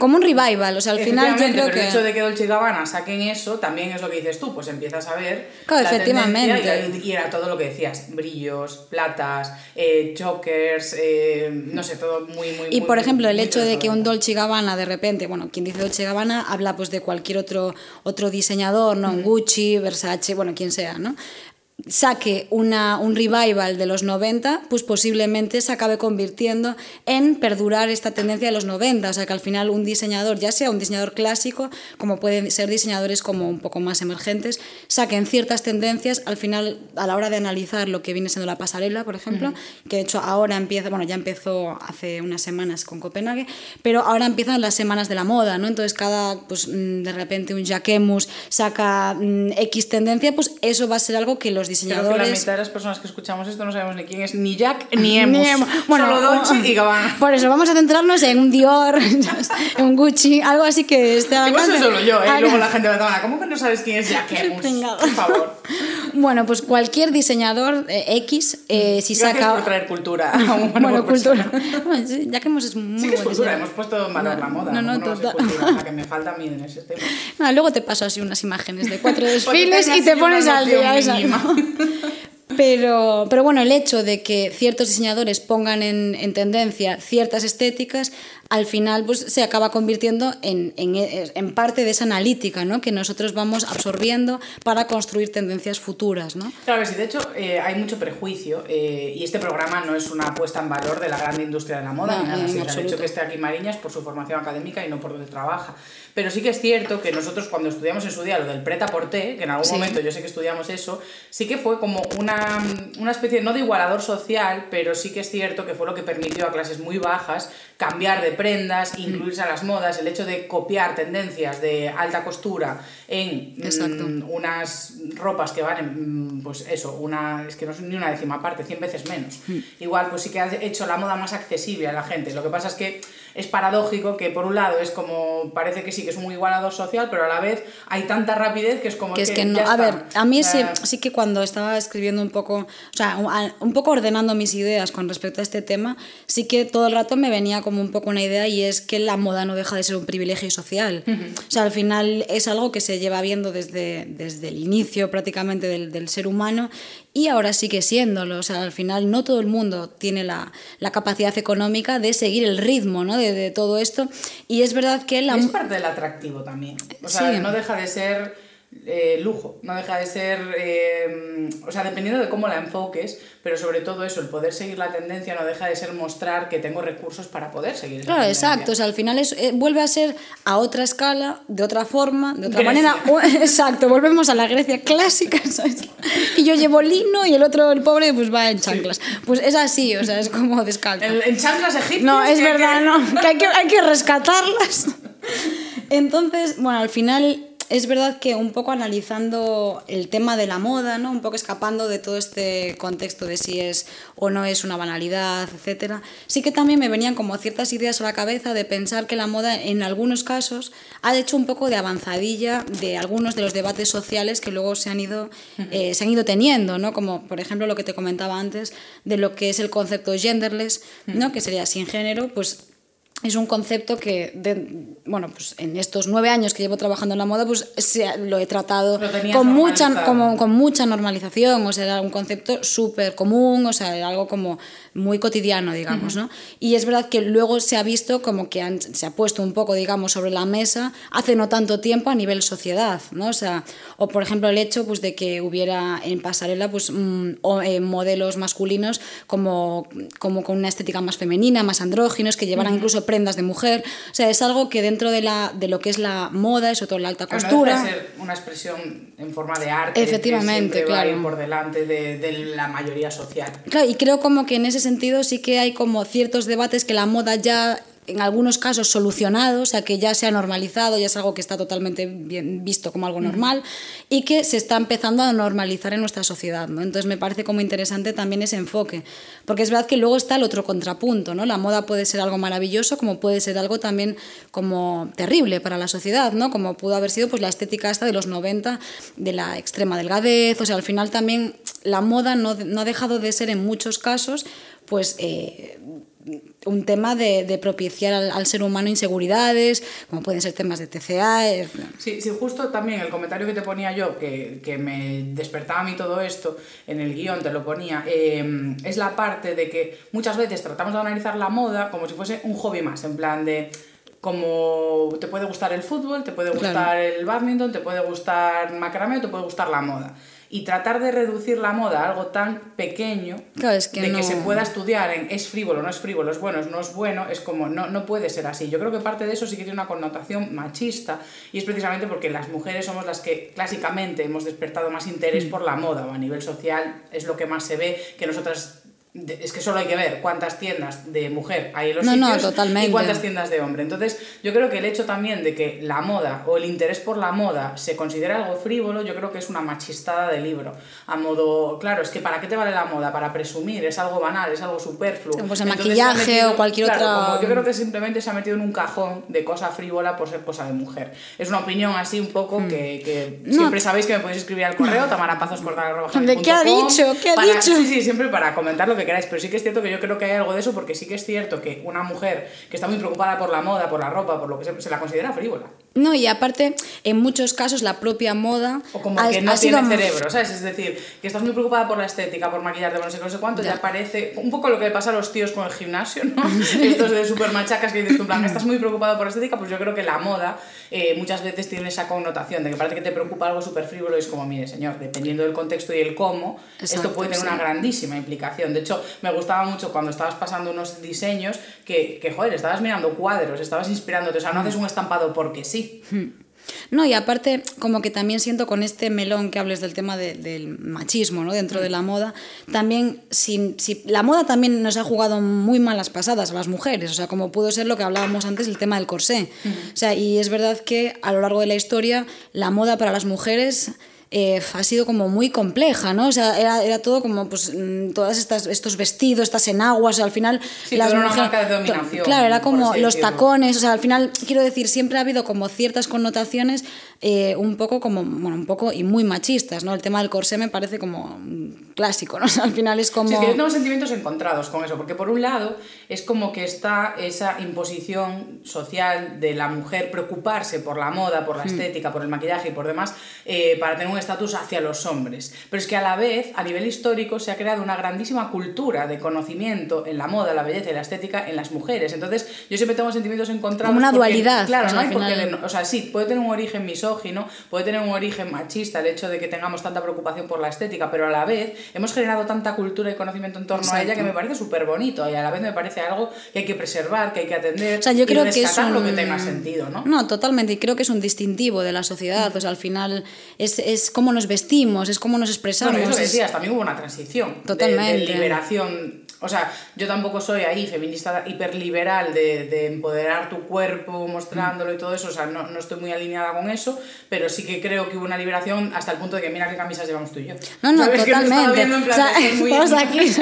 como un revival, o sea, al final yo creo pero que... el hecho de que Dolce Gabbana saquen eso también es lo que dices tú, pues empiezas a ver Claro, la efectivamente. y, y era todo lo que decías, brillos, platas, eh, chokers, eh, no sé, todo muy, muy Y muy- por ejemplo, el hecho de que un. Dolce Gabbana de repente, bueno, quien dice Dolce Gabbana habla pues de cualquier otro, otro diseñador, ¿no? Gucci, Versace, bueno, quien sea, ¿no? Saque una, un revival de los 90, pues posiblemente se acabe convirtiendo en perdurar esta tendencia de los 90. O sea, que al final un diseñador, ya sea un diseñador clásico, como pueden ser diseñadores como un poco más emergentes, saquen ciertas tendencias al final a la hora de analizar lo que viene siendo la pasarela, por ejemplo, que de hecho ahora empieza, bueno, ya empezó hace unas semanas con Copenhague, pero ahora empiezan las semanas de la moda, ¿no? Entonces cada, pues mm, de repente un Jacquemus saca mm, X tendencia, pues eso va a ser algo que los Creo que la diseñadores... mitad de las personas que escuchamos esto no sabemos ni quién es ni Jack ni Emus. Ni Emo. Bueno, Solo Dolce y Gabbana. Por eso vamos a centrarnos en un Dior, en un Gucci, algo así que esté al alcance. solo yo, ¿eh? Y Algo- luego la gente me toma, ¿cómo que no sabes quién es Jack Emus? Por favor. Bueno, pues cualquier diseñador eh, X, eh, si Gracias saca... por traer cultura. a un buen Bueno, persona. cultura. Bueno, sí, ya que hemos es muy Sí que es cultura, hemos puesto en valor No, la moda. no, no, ¿cómo va a ser total. cultura? La que me falta a mí en ese tema. Ah, luego te paso así unas imágenes de cuatro desfiles y te pones al día. ¿no? Pero, pero bueno, el hecho de que ciertos diseñadores pongan en, en tendencia ciertas estéticas, al final pues, se acaba convirtiendo en, en, en parte de esa analítica ¿no? que nosotros vamos absorbiendo para construir tendencias futuras. ¿no? Claro, sí, de hecho eh, hay mucho prejuicio eh, y este programa no es una puesta en valor de la gran industria de la moda, No, nada en así. Hecho que esté aquí Mariñas por su formación académica y no por donde trabaja. Pero sí que es cierto que nosotros cuando estudiamos en su día lo del preta porté, que en algún Sí. momento yo sé que estudiamos eso, sí que fue como una, una especie, no de igualador social, pero sí que es cierto que fue lo que permitió a clases muy bajas cambiar de prendas, Mm. incluirse a las modas, el hecho de copiar tendencias de alta costura en mm, unas ropas que valen, mm, pues eso, una, es que no es ni una décima parte, 100 veces menos. Mm. Igual, pues sí que ha hecho la moda más accesible a la gente. Lo que pasa es que es paradójico que por un lado es como, parece que sí que es un igualador social, pero a la vez hay tanta rapidez que es como que es que no. A está. ver, a mí sí, Eh, sí que cuando estaba escribiendo un poco, o sea, un poco ordenando mis ideas con respecto a este tema, sí que todo el rato me venía como un poco una idea y es que la moda no deja de ser un privilegio social. O sea, al final es algo que se lleva viendo desde, desde el inicio prácticamente del, del ser humano y ahora sigue siéndolo. O sea, al final no todo el mundo tiene la, la capacidad económica de seguir el ritmo ¿no? de, de todo esto. Y es verdad que la... Es parte del atractivo también. O sea, Sí. no deja de ser eh, lujo, no deja de ser. eh, o sea, dependiendo de cómo la enfoques, pero sobre todo eso, el poder seguir la tendencia no deja de ser mostrar que tengo recursos para poder seguir Claro, tendencia. exacto. O sea, al final es, eh, vuelve a ser a otra escala, de otra forma, de otra Grecia. manera. Exacto, volvemos a la Grecia clásica. ¿sabes? Y yo llevo lino y el otro, el pobre, pues va en chanclas. Pues es así, o sea, es como descalzo. En, chanclas egipcias. No, es que verdad, que- no. Que hay que, hay que rescatarlas. Entonces, bueno, al final es verdad que un poco analizando el tema de la moda, ¿no? Un poco escapando de todo este contexto de si es o no es una banalidad, etcétera. Sí que también me venían como ciertas ideas a la cabeza de pensar que la moda en algunos casos ha hecho un poco de avanzadilla de algunos de los debates sociales que luego se han ido eh, se han ido teniendo, ¿no? Como por ejemplo lo que te comentaba antes de lo que es el concepto genderless, ¿no? Que sería sin género, pues es un concepto que, de- bueno, pues en estos nueve años que llevo trabajando en la moda, pues se- lo he tratado Lo con mucha, como, con mucha normalización, o sea, era un concepto súper común, o sea, era algo como muy cotidiano, digamos, ¿no? Y es verdad que luego se ha visto como que han- se ha puesto un poco, digamos, sobre la mesa hace no tanto tiempo a nivel sociedad, ¿no? O sea, o por ejemplo el hecho pues, de que hubiera en pasarela pues, mm, o, eh, modelos masculinos como, como con una estética más femenina, más andróginos, que llevaran incluso prendas de mujer. O sea, es algo que dentro de, la, de lo que es la moda, sobre todo la alta Claro, no costura... de ser una expresión en forma de arte. Efectivamente, que siempre va a ir claro. por delante de, de la mayoría social. Claro, y creo como que en ese sentido sí que hay como ciertos debates que la moda ya en algunos casos solucionado, o sea, que ya se ha normalizado, ya es algo que está totalmente bien visto como algo normal y que se está empezando a normalizar en nuestra sociedad, ¿no? Entonces me parece como interesante también ese enfoque, porque es verdad que luego está el otro contrapunto, ¿no? La moda puede ser algo maravilloso como puede ser algo también como terrible para la sociedad, ¿no? Como pudo haber sido pues la estética esta de los 90 de la extrema delgadez, o sea, al final también la moda no, no ha dejado de ser en muchos casos pues eh, un tema de, de propiciar al, al, ser humano inseguridades, como pueden ser temas de TCA. Eh, Sí, sí, justo también el comentario que te ponía yo, que, que me despertaba a mí todo esto, en el guion te lo ponía, eh, es la parte de que muchas veces tratamos de analizar la moda como si fuese un hobby más, en plan de como te puede gustar el fútbol, te puede gustar Claro. el badminton, te puede gustar macramé o te puede gustar la moda. Y tratar de reducir la moda a algo tan pequeño, Claro, es que de que se pueda estudiar en es frívolo, no es frívolo, es bueno, no es bueno, es como, no, no puede ser así. Yo creo que parte de eso sí que tiene una connotación machista y es precisamente porque las mujeres somos las que clásicamente hemos despertado más interés Mm. por la moda o a nivel social es lo que más se ve, que nosotras... Es que solo hay que ver cuántas tiendas de mujer hay en los No, no, sitios totalmente. y cuántas tiendas de hombre. Entonces, yo creo que el hecho también de que la moda o el interés por la moda se considera algo frívolo, yo creo que es una machistada de libro. A modo, claro, es que ¿para qué te vale la moda? Para presumir, es algo banal, es algo superfluo. Pues el Entonces, maquillaje o cualquier claro, otra- como yo creo que simplemente se ha metido en un cajón de cosa frívola por ser cosa de mujer. Es una opinión así un poco que, que Hmm. No. siempre sabéis que me podéis escribir al correo tamarapazos.com. ¿De qué ha dicho? ¿Qué ha para- dicho? Sí, sí, siempre para comentar lo que queráis, pero sí que es cierto que yo creo que hay algo de eso porque sí que es cierto que una mujer que está muy preocupada por la moda, por la ropa, por lo que sea, se la considera frívola. No, y aparte, en muchos casos, la propia moda O como ha, que no tiene cerebro, ¿sabes? Es decir, que estás muy preocupada por la estética, por maquillarte, por no sé qué, no sé cuánto, ya, Ya. parece un poco lo que le pasa a los tíos con el gimnasio, ¿no? Estos de super machacas que dices tú, en plan, estás muy preocupado por la estética, pues yo creo que la moda eh, muchas veces tiene esa connotación de que parece que te preocupa algo súper frívolo y es como, mire, señor, dependiendo del contexto y el cómo, esto Exacto, puede tener sí. una grandísima implicación. De hecho, me gustaba mucho cuando estabas pasando unos diseños que, que, joder, estabas mirando cuadros, estabas inspirándote, o sea, no haces un estampado porque sí. No, y aparte, como que también siento con este melón que hables del tema de- del machismo ¿no? dentro de la moda, también, si, si- la moda también nos ha jugado muy malas pasadas a las mujeres, o sea, como pudo ser lo que hablábamos antes, el tema del corsé. O sea, y es verdad que a lo largo de la historia, la moda para las mujeres eh, ha sido como muy compleja, ¿no? O sea, era, era todo como, pues, mm, todas estas, estos vestidos, estas enaguas, o sea, al final... Sí, todo era una marca de dominación, Claro, era como los decirlo. tacones, o sea, al final, quiero decir, siempre ha habido como ciertas connotaciones eh, un poco como, bueno, un poco y muy machistas, ¿no? El tema del corsé me parece como un clásico, ¿no? O sea, al final es como... Sí, es que yo tengo sentimientos encontrados con eso, porque por un lado es como que está esa imposición social de la mujer preocuparse por la moda, Hmm. por la estética, por el maquillaje y por demás, eh, para tener un estatus hacia los hombres. Pero es que a la vez, a nivel histórico, se ha creado una grandísima cultura de conocimiento en la moda, la belleza y la estética en las mujeres. Entonces, yo siempre tengo sentimientos encontrados. Como una porque, dualidad, Claro, o sea, no hay final- de- o sea, sí, puede tener un origen misógino, puede tener un origen machista el hecho de que tengamos tanta preocupación por la estética, pero a la vez hemos generado tanta cultura y conocimiento en torno a ella que me parece súper bonito y a la vez me parece algo que hay que preservar, que hay que atender O sea, yo y creo que es un... lo que tenga sentido, ¿no? No, totalmente. Y creo que es un distintivo de la sociedad. O sea, al final es, es cómo nos vestimos, es cómo nos expresamos. Bueno, eso que es- decías, también hubo una transición de- Totalmente. De, liberación. O sea, yo tampoco soy ahí feminista hiperliberal de, de empoderar tu cuerpo mostrándolo y todo eso. O sea, no, no estoy muy alineada con eso, pero sí que creo que hubo una liberación hasta el punto de que mira qué camisas llevamos tú y yo. No, no, ¿Sabes? Totalmente. O sea, muy estamos aquí.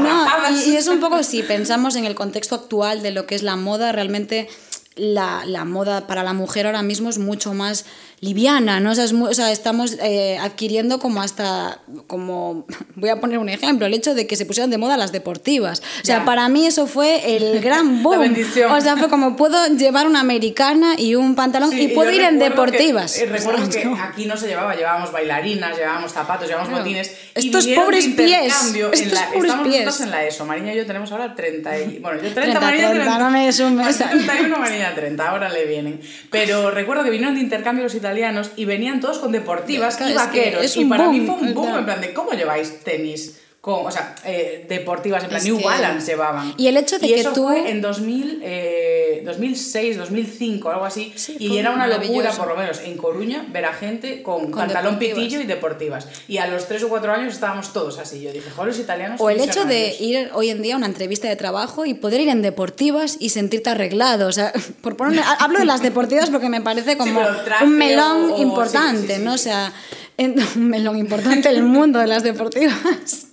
No, y, y es un poco, si pensamos en el contexto actual de lo que es la moda, realmente la, la moda para la mujer ahora mismo es mucho más liviana, ¿no? O sea, es mu- o sea, estamos eh, adquiriendo como hasta, como, voy a poner un ejemplo, el hecho de que se pusieran de moda las deportivas. O sea, Ya. para mí eso fue el gran boom. bendición. O sea, fue como puedo llevar una americana y un pantalón Sí, y puedo ir en recuerdo que- deportivas. eh, recuerdo O sea, que no. aquí no se llevaba, llevábamos bailarinas, llevábamos zapatos, llevábamos Claro. botines. y Estos de pobres pies, intercambio en estos la- pobres estamos pies. en la ESO. Mariña y yo tenemos ahora 30 y... Bueno, yo 30, 30, Mariña 30, no me sumes. Bueno, 31, Mariña 30, ahora le vienen. Pero recuerdo que vinieron de intercambio los italianos y venían todos con deportivas Claro, y es que vaqueros. es y para mí fue un boom, claro. en plan de ¿cómo lleváis tenis? Con, o sea, eh, deportivas, en plan Es New que- Balance llevaban. Y el hecho de Y que eso tú- fue en 2000, eh, 2006, 2005, algo así. Sí, y era una locura, por lo menos en Coruña, ver a gente con, Con pantalón deportivas. pitillo y deportivas. Y a los 3 o 4 años estábamos todos así. Yo dije, joder, los italianos. O el hecho de visionarios". ir hoy en día a una entrevista de trabajo y poder ir en deportivas y sentirte arreglado. O sea, por poner, hablo de las deportivas porque me parece como un melón o- importante, sí, ¿no? O sea, un melón importante el mundo de las deportivas.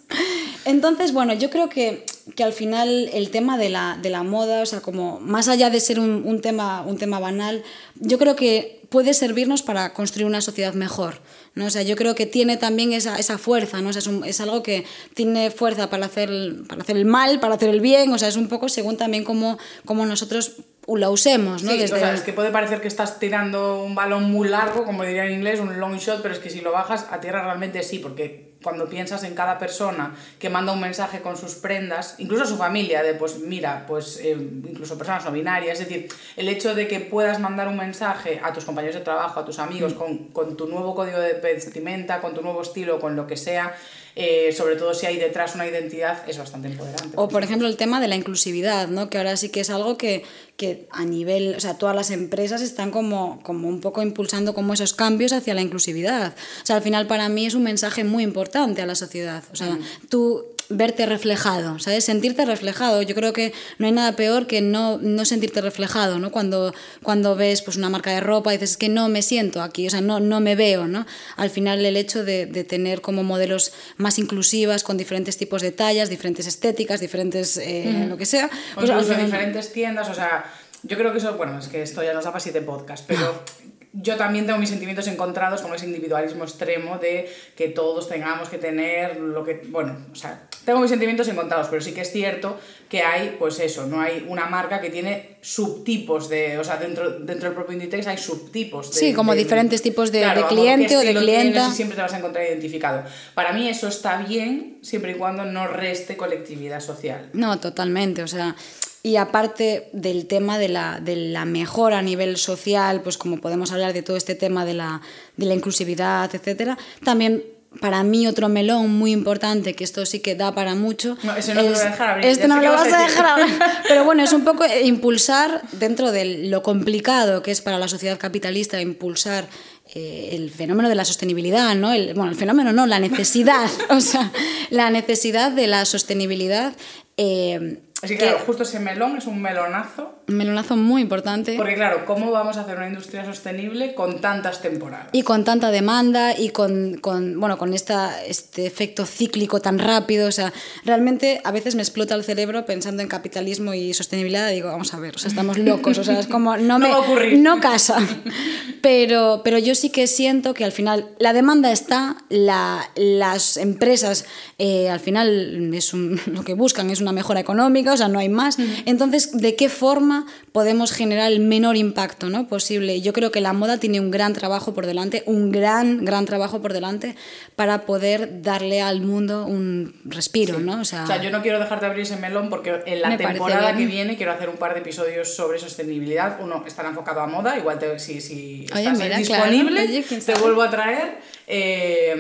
Entonces, bueno, yo creo que que al final el tema de la, de la moda, o sea, como más allá de ser un, un tema, un tema banal, yo creo que puede servirnos para construir una sociedad mejor. ¿no? O sea, yo creo que tiene también esa, esa fuerza, ¿no? O sea, es, un- es algo que tiene fuerza para hacer, el- para hacer el mal, para hacer el bien, o sea, es un poco según también cómo, cómo nosotros la usemos, ¿no? Sí, Desde o sea, es que puede parecer que estás tirando un balón muy largo, como diría en inglés, un long shot, pero es que si lo bajas a tierra realmente sí, porque cuando piensas en cada persona que manda un mensaje con sus prendas, incluso su familia, de pues mira, pues eh, incluso personas no binarias, es decir, el hecho de que puedas mandar un mensaje a tus compañeros de trabajo, a tus amigos, Mm. con, con tu nuevo código de vestimenta, con tu nuevo estilo, con lo que sea, eh, sobre todo si hay detrás una identidad, es bastante empoderante. O por ejemplo el tema de la inclusividad, ¿no? que ahora sí que es algo que, que a nivel, o sea, todas las empresas están como, como un poco impulsando como esos cambios hacia la inclusividad. O sea, al final para mí es un mensaje muy importante a la sociedad. O sea, tú verte reflejado, ¿sabes? Sentirte reflejado. Yo creo que no hay nada peor que no, no sentirte reflejado, ¿no? Cuando, cuando ves pues, una marca de ropa y dices, es que no me siento aquí, o sea, no, no me veo, ¿no? Al final el hecho de, de tener como modelos más inclusivas, con diferentes tipos de tallas, diferentes estéticas, diferentes eh, lo que sea. O pues, al final- diferentes tiendas, o sea, yo creo que eso, bueno, es que esto ya nos da para siete podcasts, pero yo también tengo mis sentimientos encontrados con ese individualismo extremo de que todos tengamos que tener lo que, bueno, o sea, tengo mis sentimientos encontrados, pero sí que es cierto que hay, pues eso, no hay una marca que tiene subtipos de, o sea, dentro, dentro del propio Inditex hay subtipos. De, Sí, como diferentes tipos de- modo, cliente o de clienta. y siempre te vas a encontrar identificado. Para mí eso está bien siempre y cuando no reste colectividad social. No, totalmente. O sea, y aparte del tema de la, de la mejora a nivel social, pues como podemos hablar de todo este tema de la, de la inclusividad, etcétera, también para mí otro melón muy importante, que esto sí que da para mucho. No, ese no te lo voy a dejar abrir, Este no lo vas a dejar hablar. Pero bueno, es un poco impulsar dentro de lo complicado que es para la sociedad capitalista impulsar eh, el fenómeno de la sostenibilidad, ¿no? El, bueno, el fenómeno no, la necesidad, o sea, la necesidad de la sostenibilidad. eh, Así que, claro, justo ese melón es un melonazo. Melonazo muy importante. Porque claro, ¿cómo vamos a hacer una industria sostenible con tantas temporadas? Y con tanta demanda y con, con, bueno, con esta, este efecto cíclico tan rápido. O sea, realmente a veces me explota el cerebro pensando en capitalismo y sostenibilidad. Y digo, vamos a ver, o sea, estamos locos. O sea, es como, no, No me, ocurrir. no casa. Pero, pero yo sí que siento que al final la demanda está, la, las empresas eh, al final es un- lo que buscan es una mejora económica, o sea, no hay más. Entonces, ¿de qué forma podemos generar el menor impacto ¿no? posible? Yo creo que la moda tiene un gran trabajo por delante, un gran, gran trabajo por delante para poder darle al mundo un respiro, ¿no? O sea, O sea, yo no quiero dejarte abrir ese melón porque en la temporada que viene quiero hacer un par de episodios sobre sostenibilidad. Uno estará enfocado a moda, igual te, si, si Oye, estás mira, disponible, claro. Oye, te vuelvo a traer. Eh,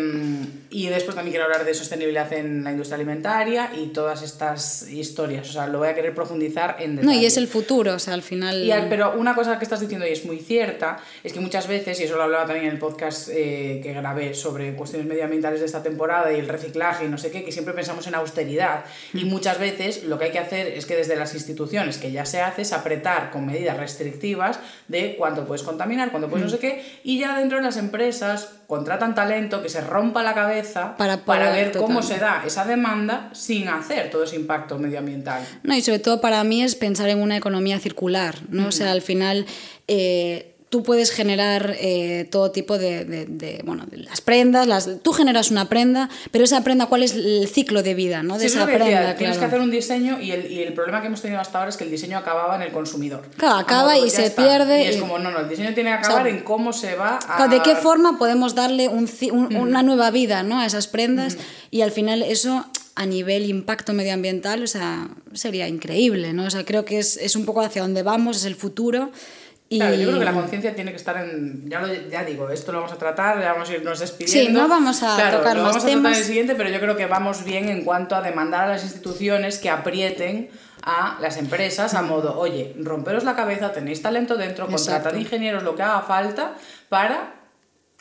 y después también quiero hablar de sostenibilidad en la industria alimentaria y todas estas historias. O sea, lo voy a querer profundizar en no, detalle. y es el futuro, o sea, al final... Y al- pero una cosa que estás diciendo y es muy cierta es que muchas veces, y eso lo hablaba también en el podcast eh, que grabé sobre cuestiones medioambientales de esta temporada y el reciclaje y no sé qué, que siempre pensamos en austeridad. Y muchas veces lo que hay que hacer es que desde las instituciones, que ya se hace, es apretar con medidas restrictivas de cuánto puedes contaminar, cuánto puedes no sé qué, y ya dentro de las empresas contratan talento que se rompa la cabeza Para poder- ver cómo se da esa demanda sin hacer todo ese impacto medioambiental. No, y sobre todo para mí es pensar en una economía circular, ¿no? O sea, al final eh, tú puedes generar eh, todo tipo de, de- de, bueno, de las prendas, las, tú generas una prenda, pero esa prenda, ¿cuál es el ciclo de vida, ¿no? De Sí, es esa decía, prenda, tienes que claro. hacer un diseño y el, y el problema que hemos tenido hasta ahora es que el diseño acababa en el consumidor. Claro, acaba Como, y se está. pierde Y es y- como, no, no, el diseño tiene que acabar sea, en cómo se va a... Claro, ¿De qué forma podemos darle un un- una nueva vida ¿no? a esas prendas? Y al final eso a nivel impacto medioambiental, o sea, sería increíble, ¿no? O sea, creo que es, es un poco hacia donde vamos, es el futuro. Y... Claro, yo creo que la conciencia tiene que estar en. Ya, lo, ya digo, esto lo vamos a tratar, ya vamos a irnos despidiendo. Sí, no vamos a Claro, tocar lo más vamos a tratar temas. el siguiente, pero yo creo que vamos bien en cuanto a demandar a las instituciones que aprieten a las empresas a modo, oye, romperos la cabeza, tenéis talento dentro, contratad Exacto. ingenieros, lo que haga falta para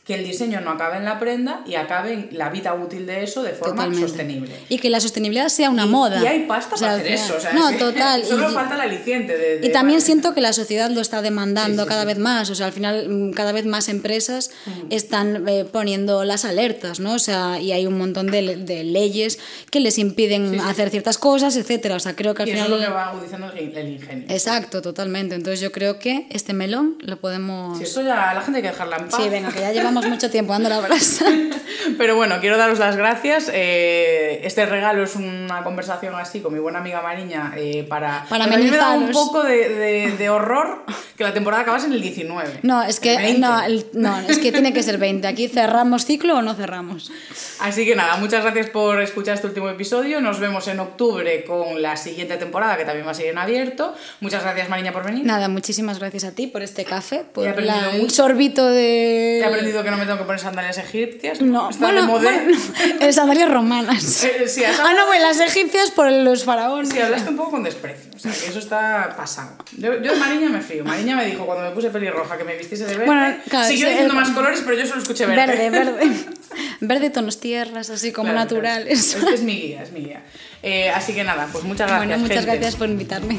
que el diseño no acabe en la prenda y acabe en la vida útil de eso de forma Totalmente. sostenible. Y que la sostenibilidad sea una moda. Y hay pasta O sea, para hacer eso. o sea, no, total. Solo y, falta el aliciente de. de- y también para- siento que la sociedad lo está demandando Sí, sí, cada sí. vez más. O sea, al final mm, cada vez más empresas están eh, poniendo las alertas, ¿no? O sea, y hay un montón de, de leyes que les impiden hacer ciertas cosas, etcétera. O sea, creo que al Y eso final. es lo que va agudizando el, ingenio. Exacto, totalmente. Entonces yo creo que este melón lo podemos. Si esto ya la gente hay que dejarla en paz. Sí, venga, que ya llevamos mucho tiempo dando la brasa. Pero bueno, quiero daros las gracias. Eh, este regalo es una conversación así con mi buena amiga Mariña eh, para... Para mí me da un poco de, de- de horror que la temporada acabase en el 19. No, es que El 20. no, el- no, es que tiene que ser 20. Aquí cerramos ciclo o no cerramos. Así que nada, muchas gracias por escuchar este último episodio. Nos vemos en octubre con la siguiente temporada que también va a seguir en abierto. Muchas gracias Mariña por venir. Nada, muchísimas gracias a ti por este café, por la- mucho. sorbito de. He aprendido que no me tengo que poner sandalias egipcias. No, bueno, bueno, en sandalias romanas. Sí, ah, no, bueno, las egipcias por los faraones. Sí, hablaste un poco con desprecio. O sea, que eso está pasado. Yo, yo de Mariña me fío. Mariña me dijo cuando me puse pelirroja que me vistiese de verde. Bueno, claro, Siguió sí, diciendo el- más colores, pero yo solo escuché verde. Verde, verde. Verde, tonos tierras, así como Claro, claro. naturales. Es, es mi guía, es mi guía. Eh, así que nada, pues muchas gracias. bueno, muchas gente. gracias por invitarme.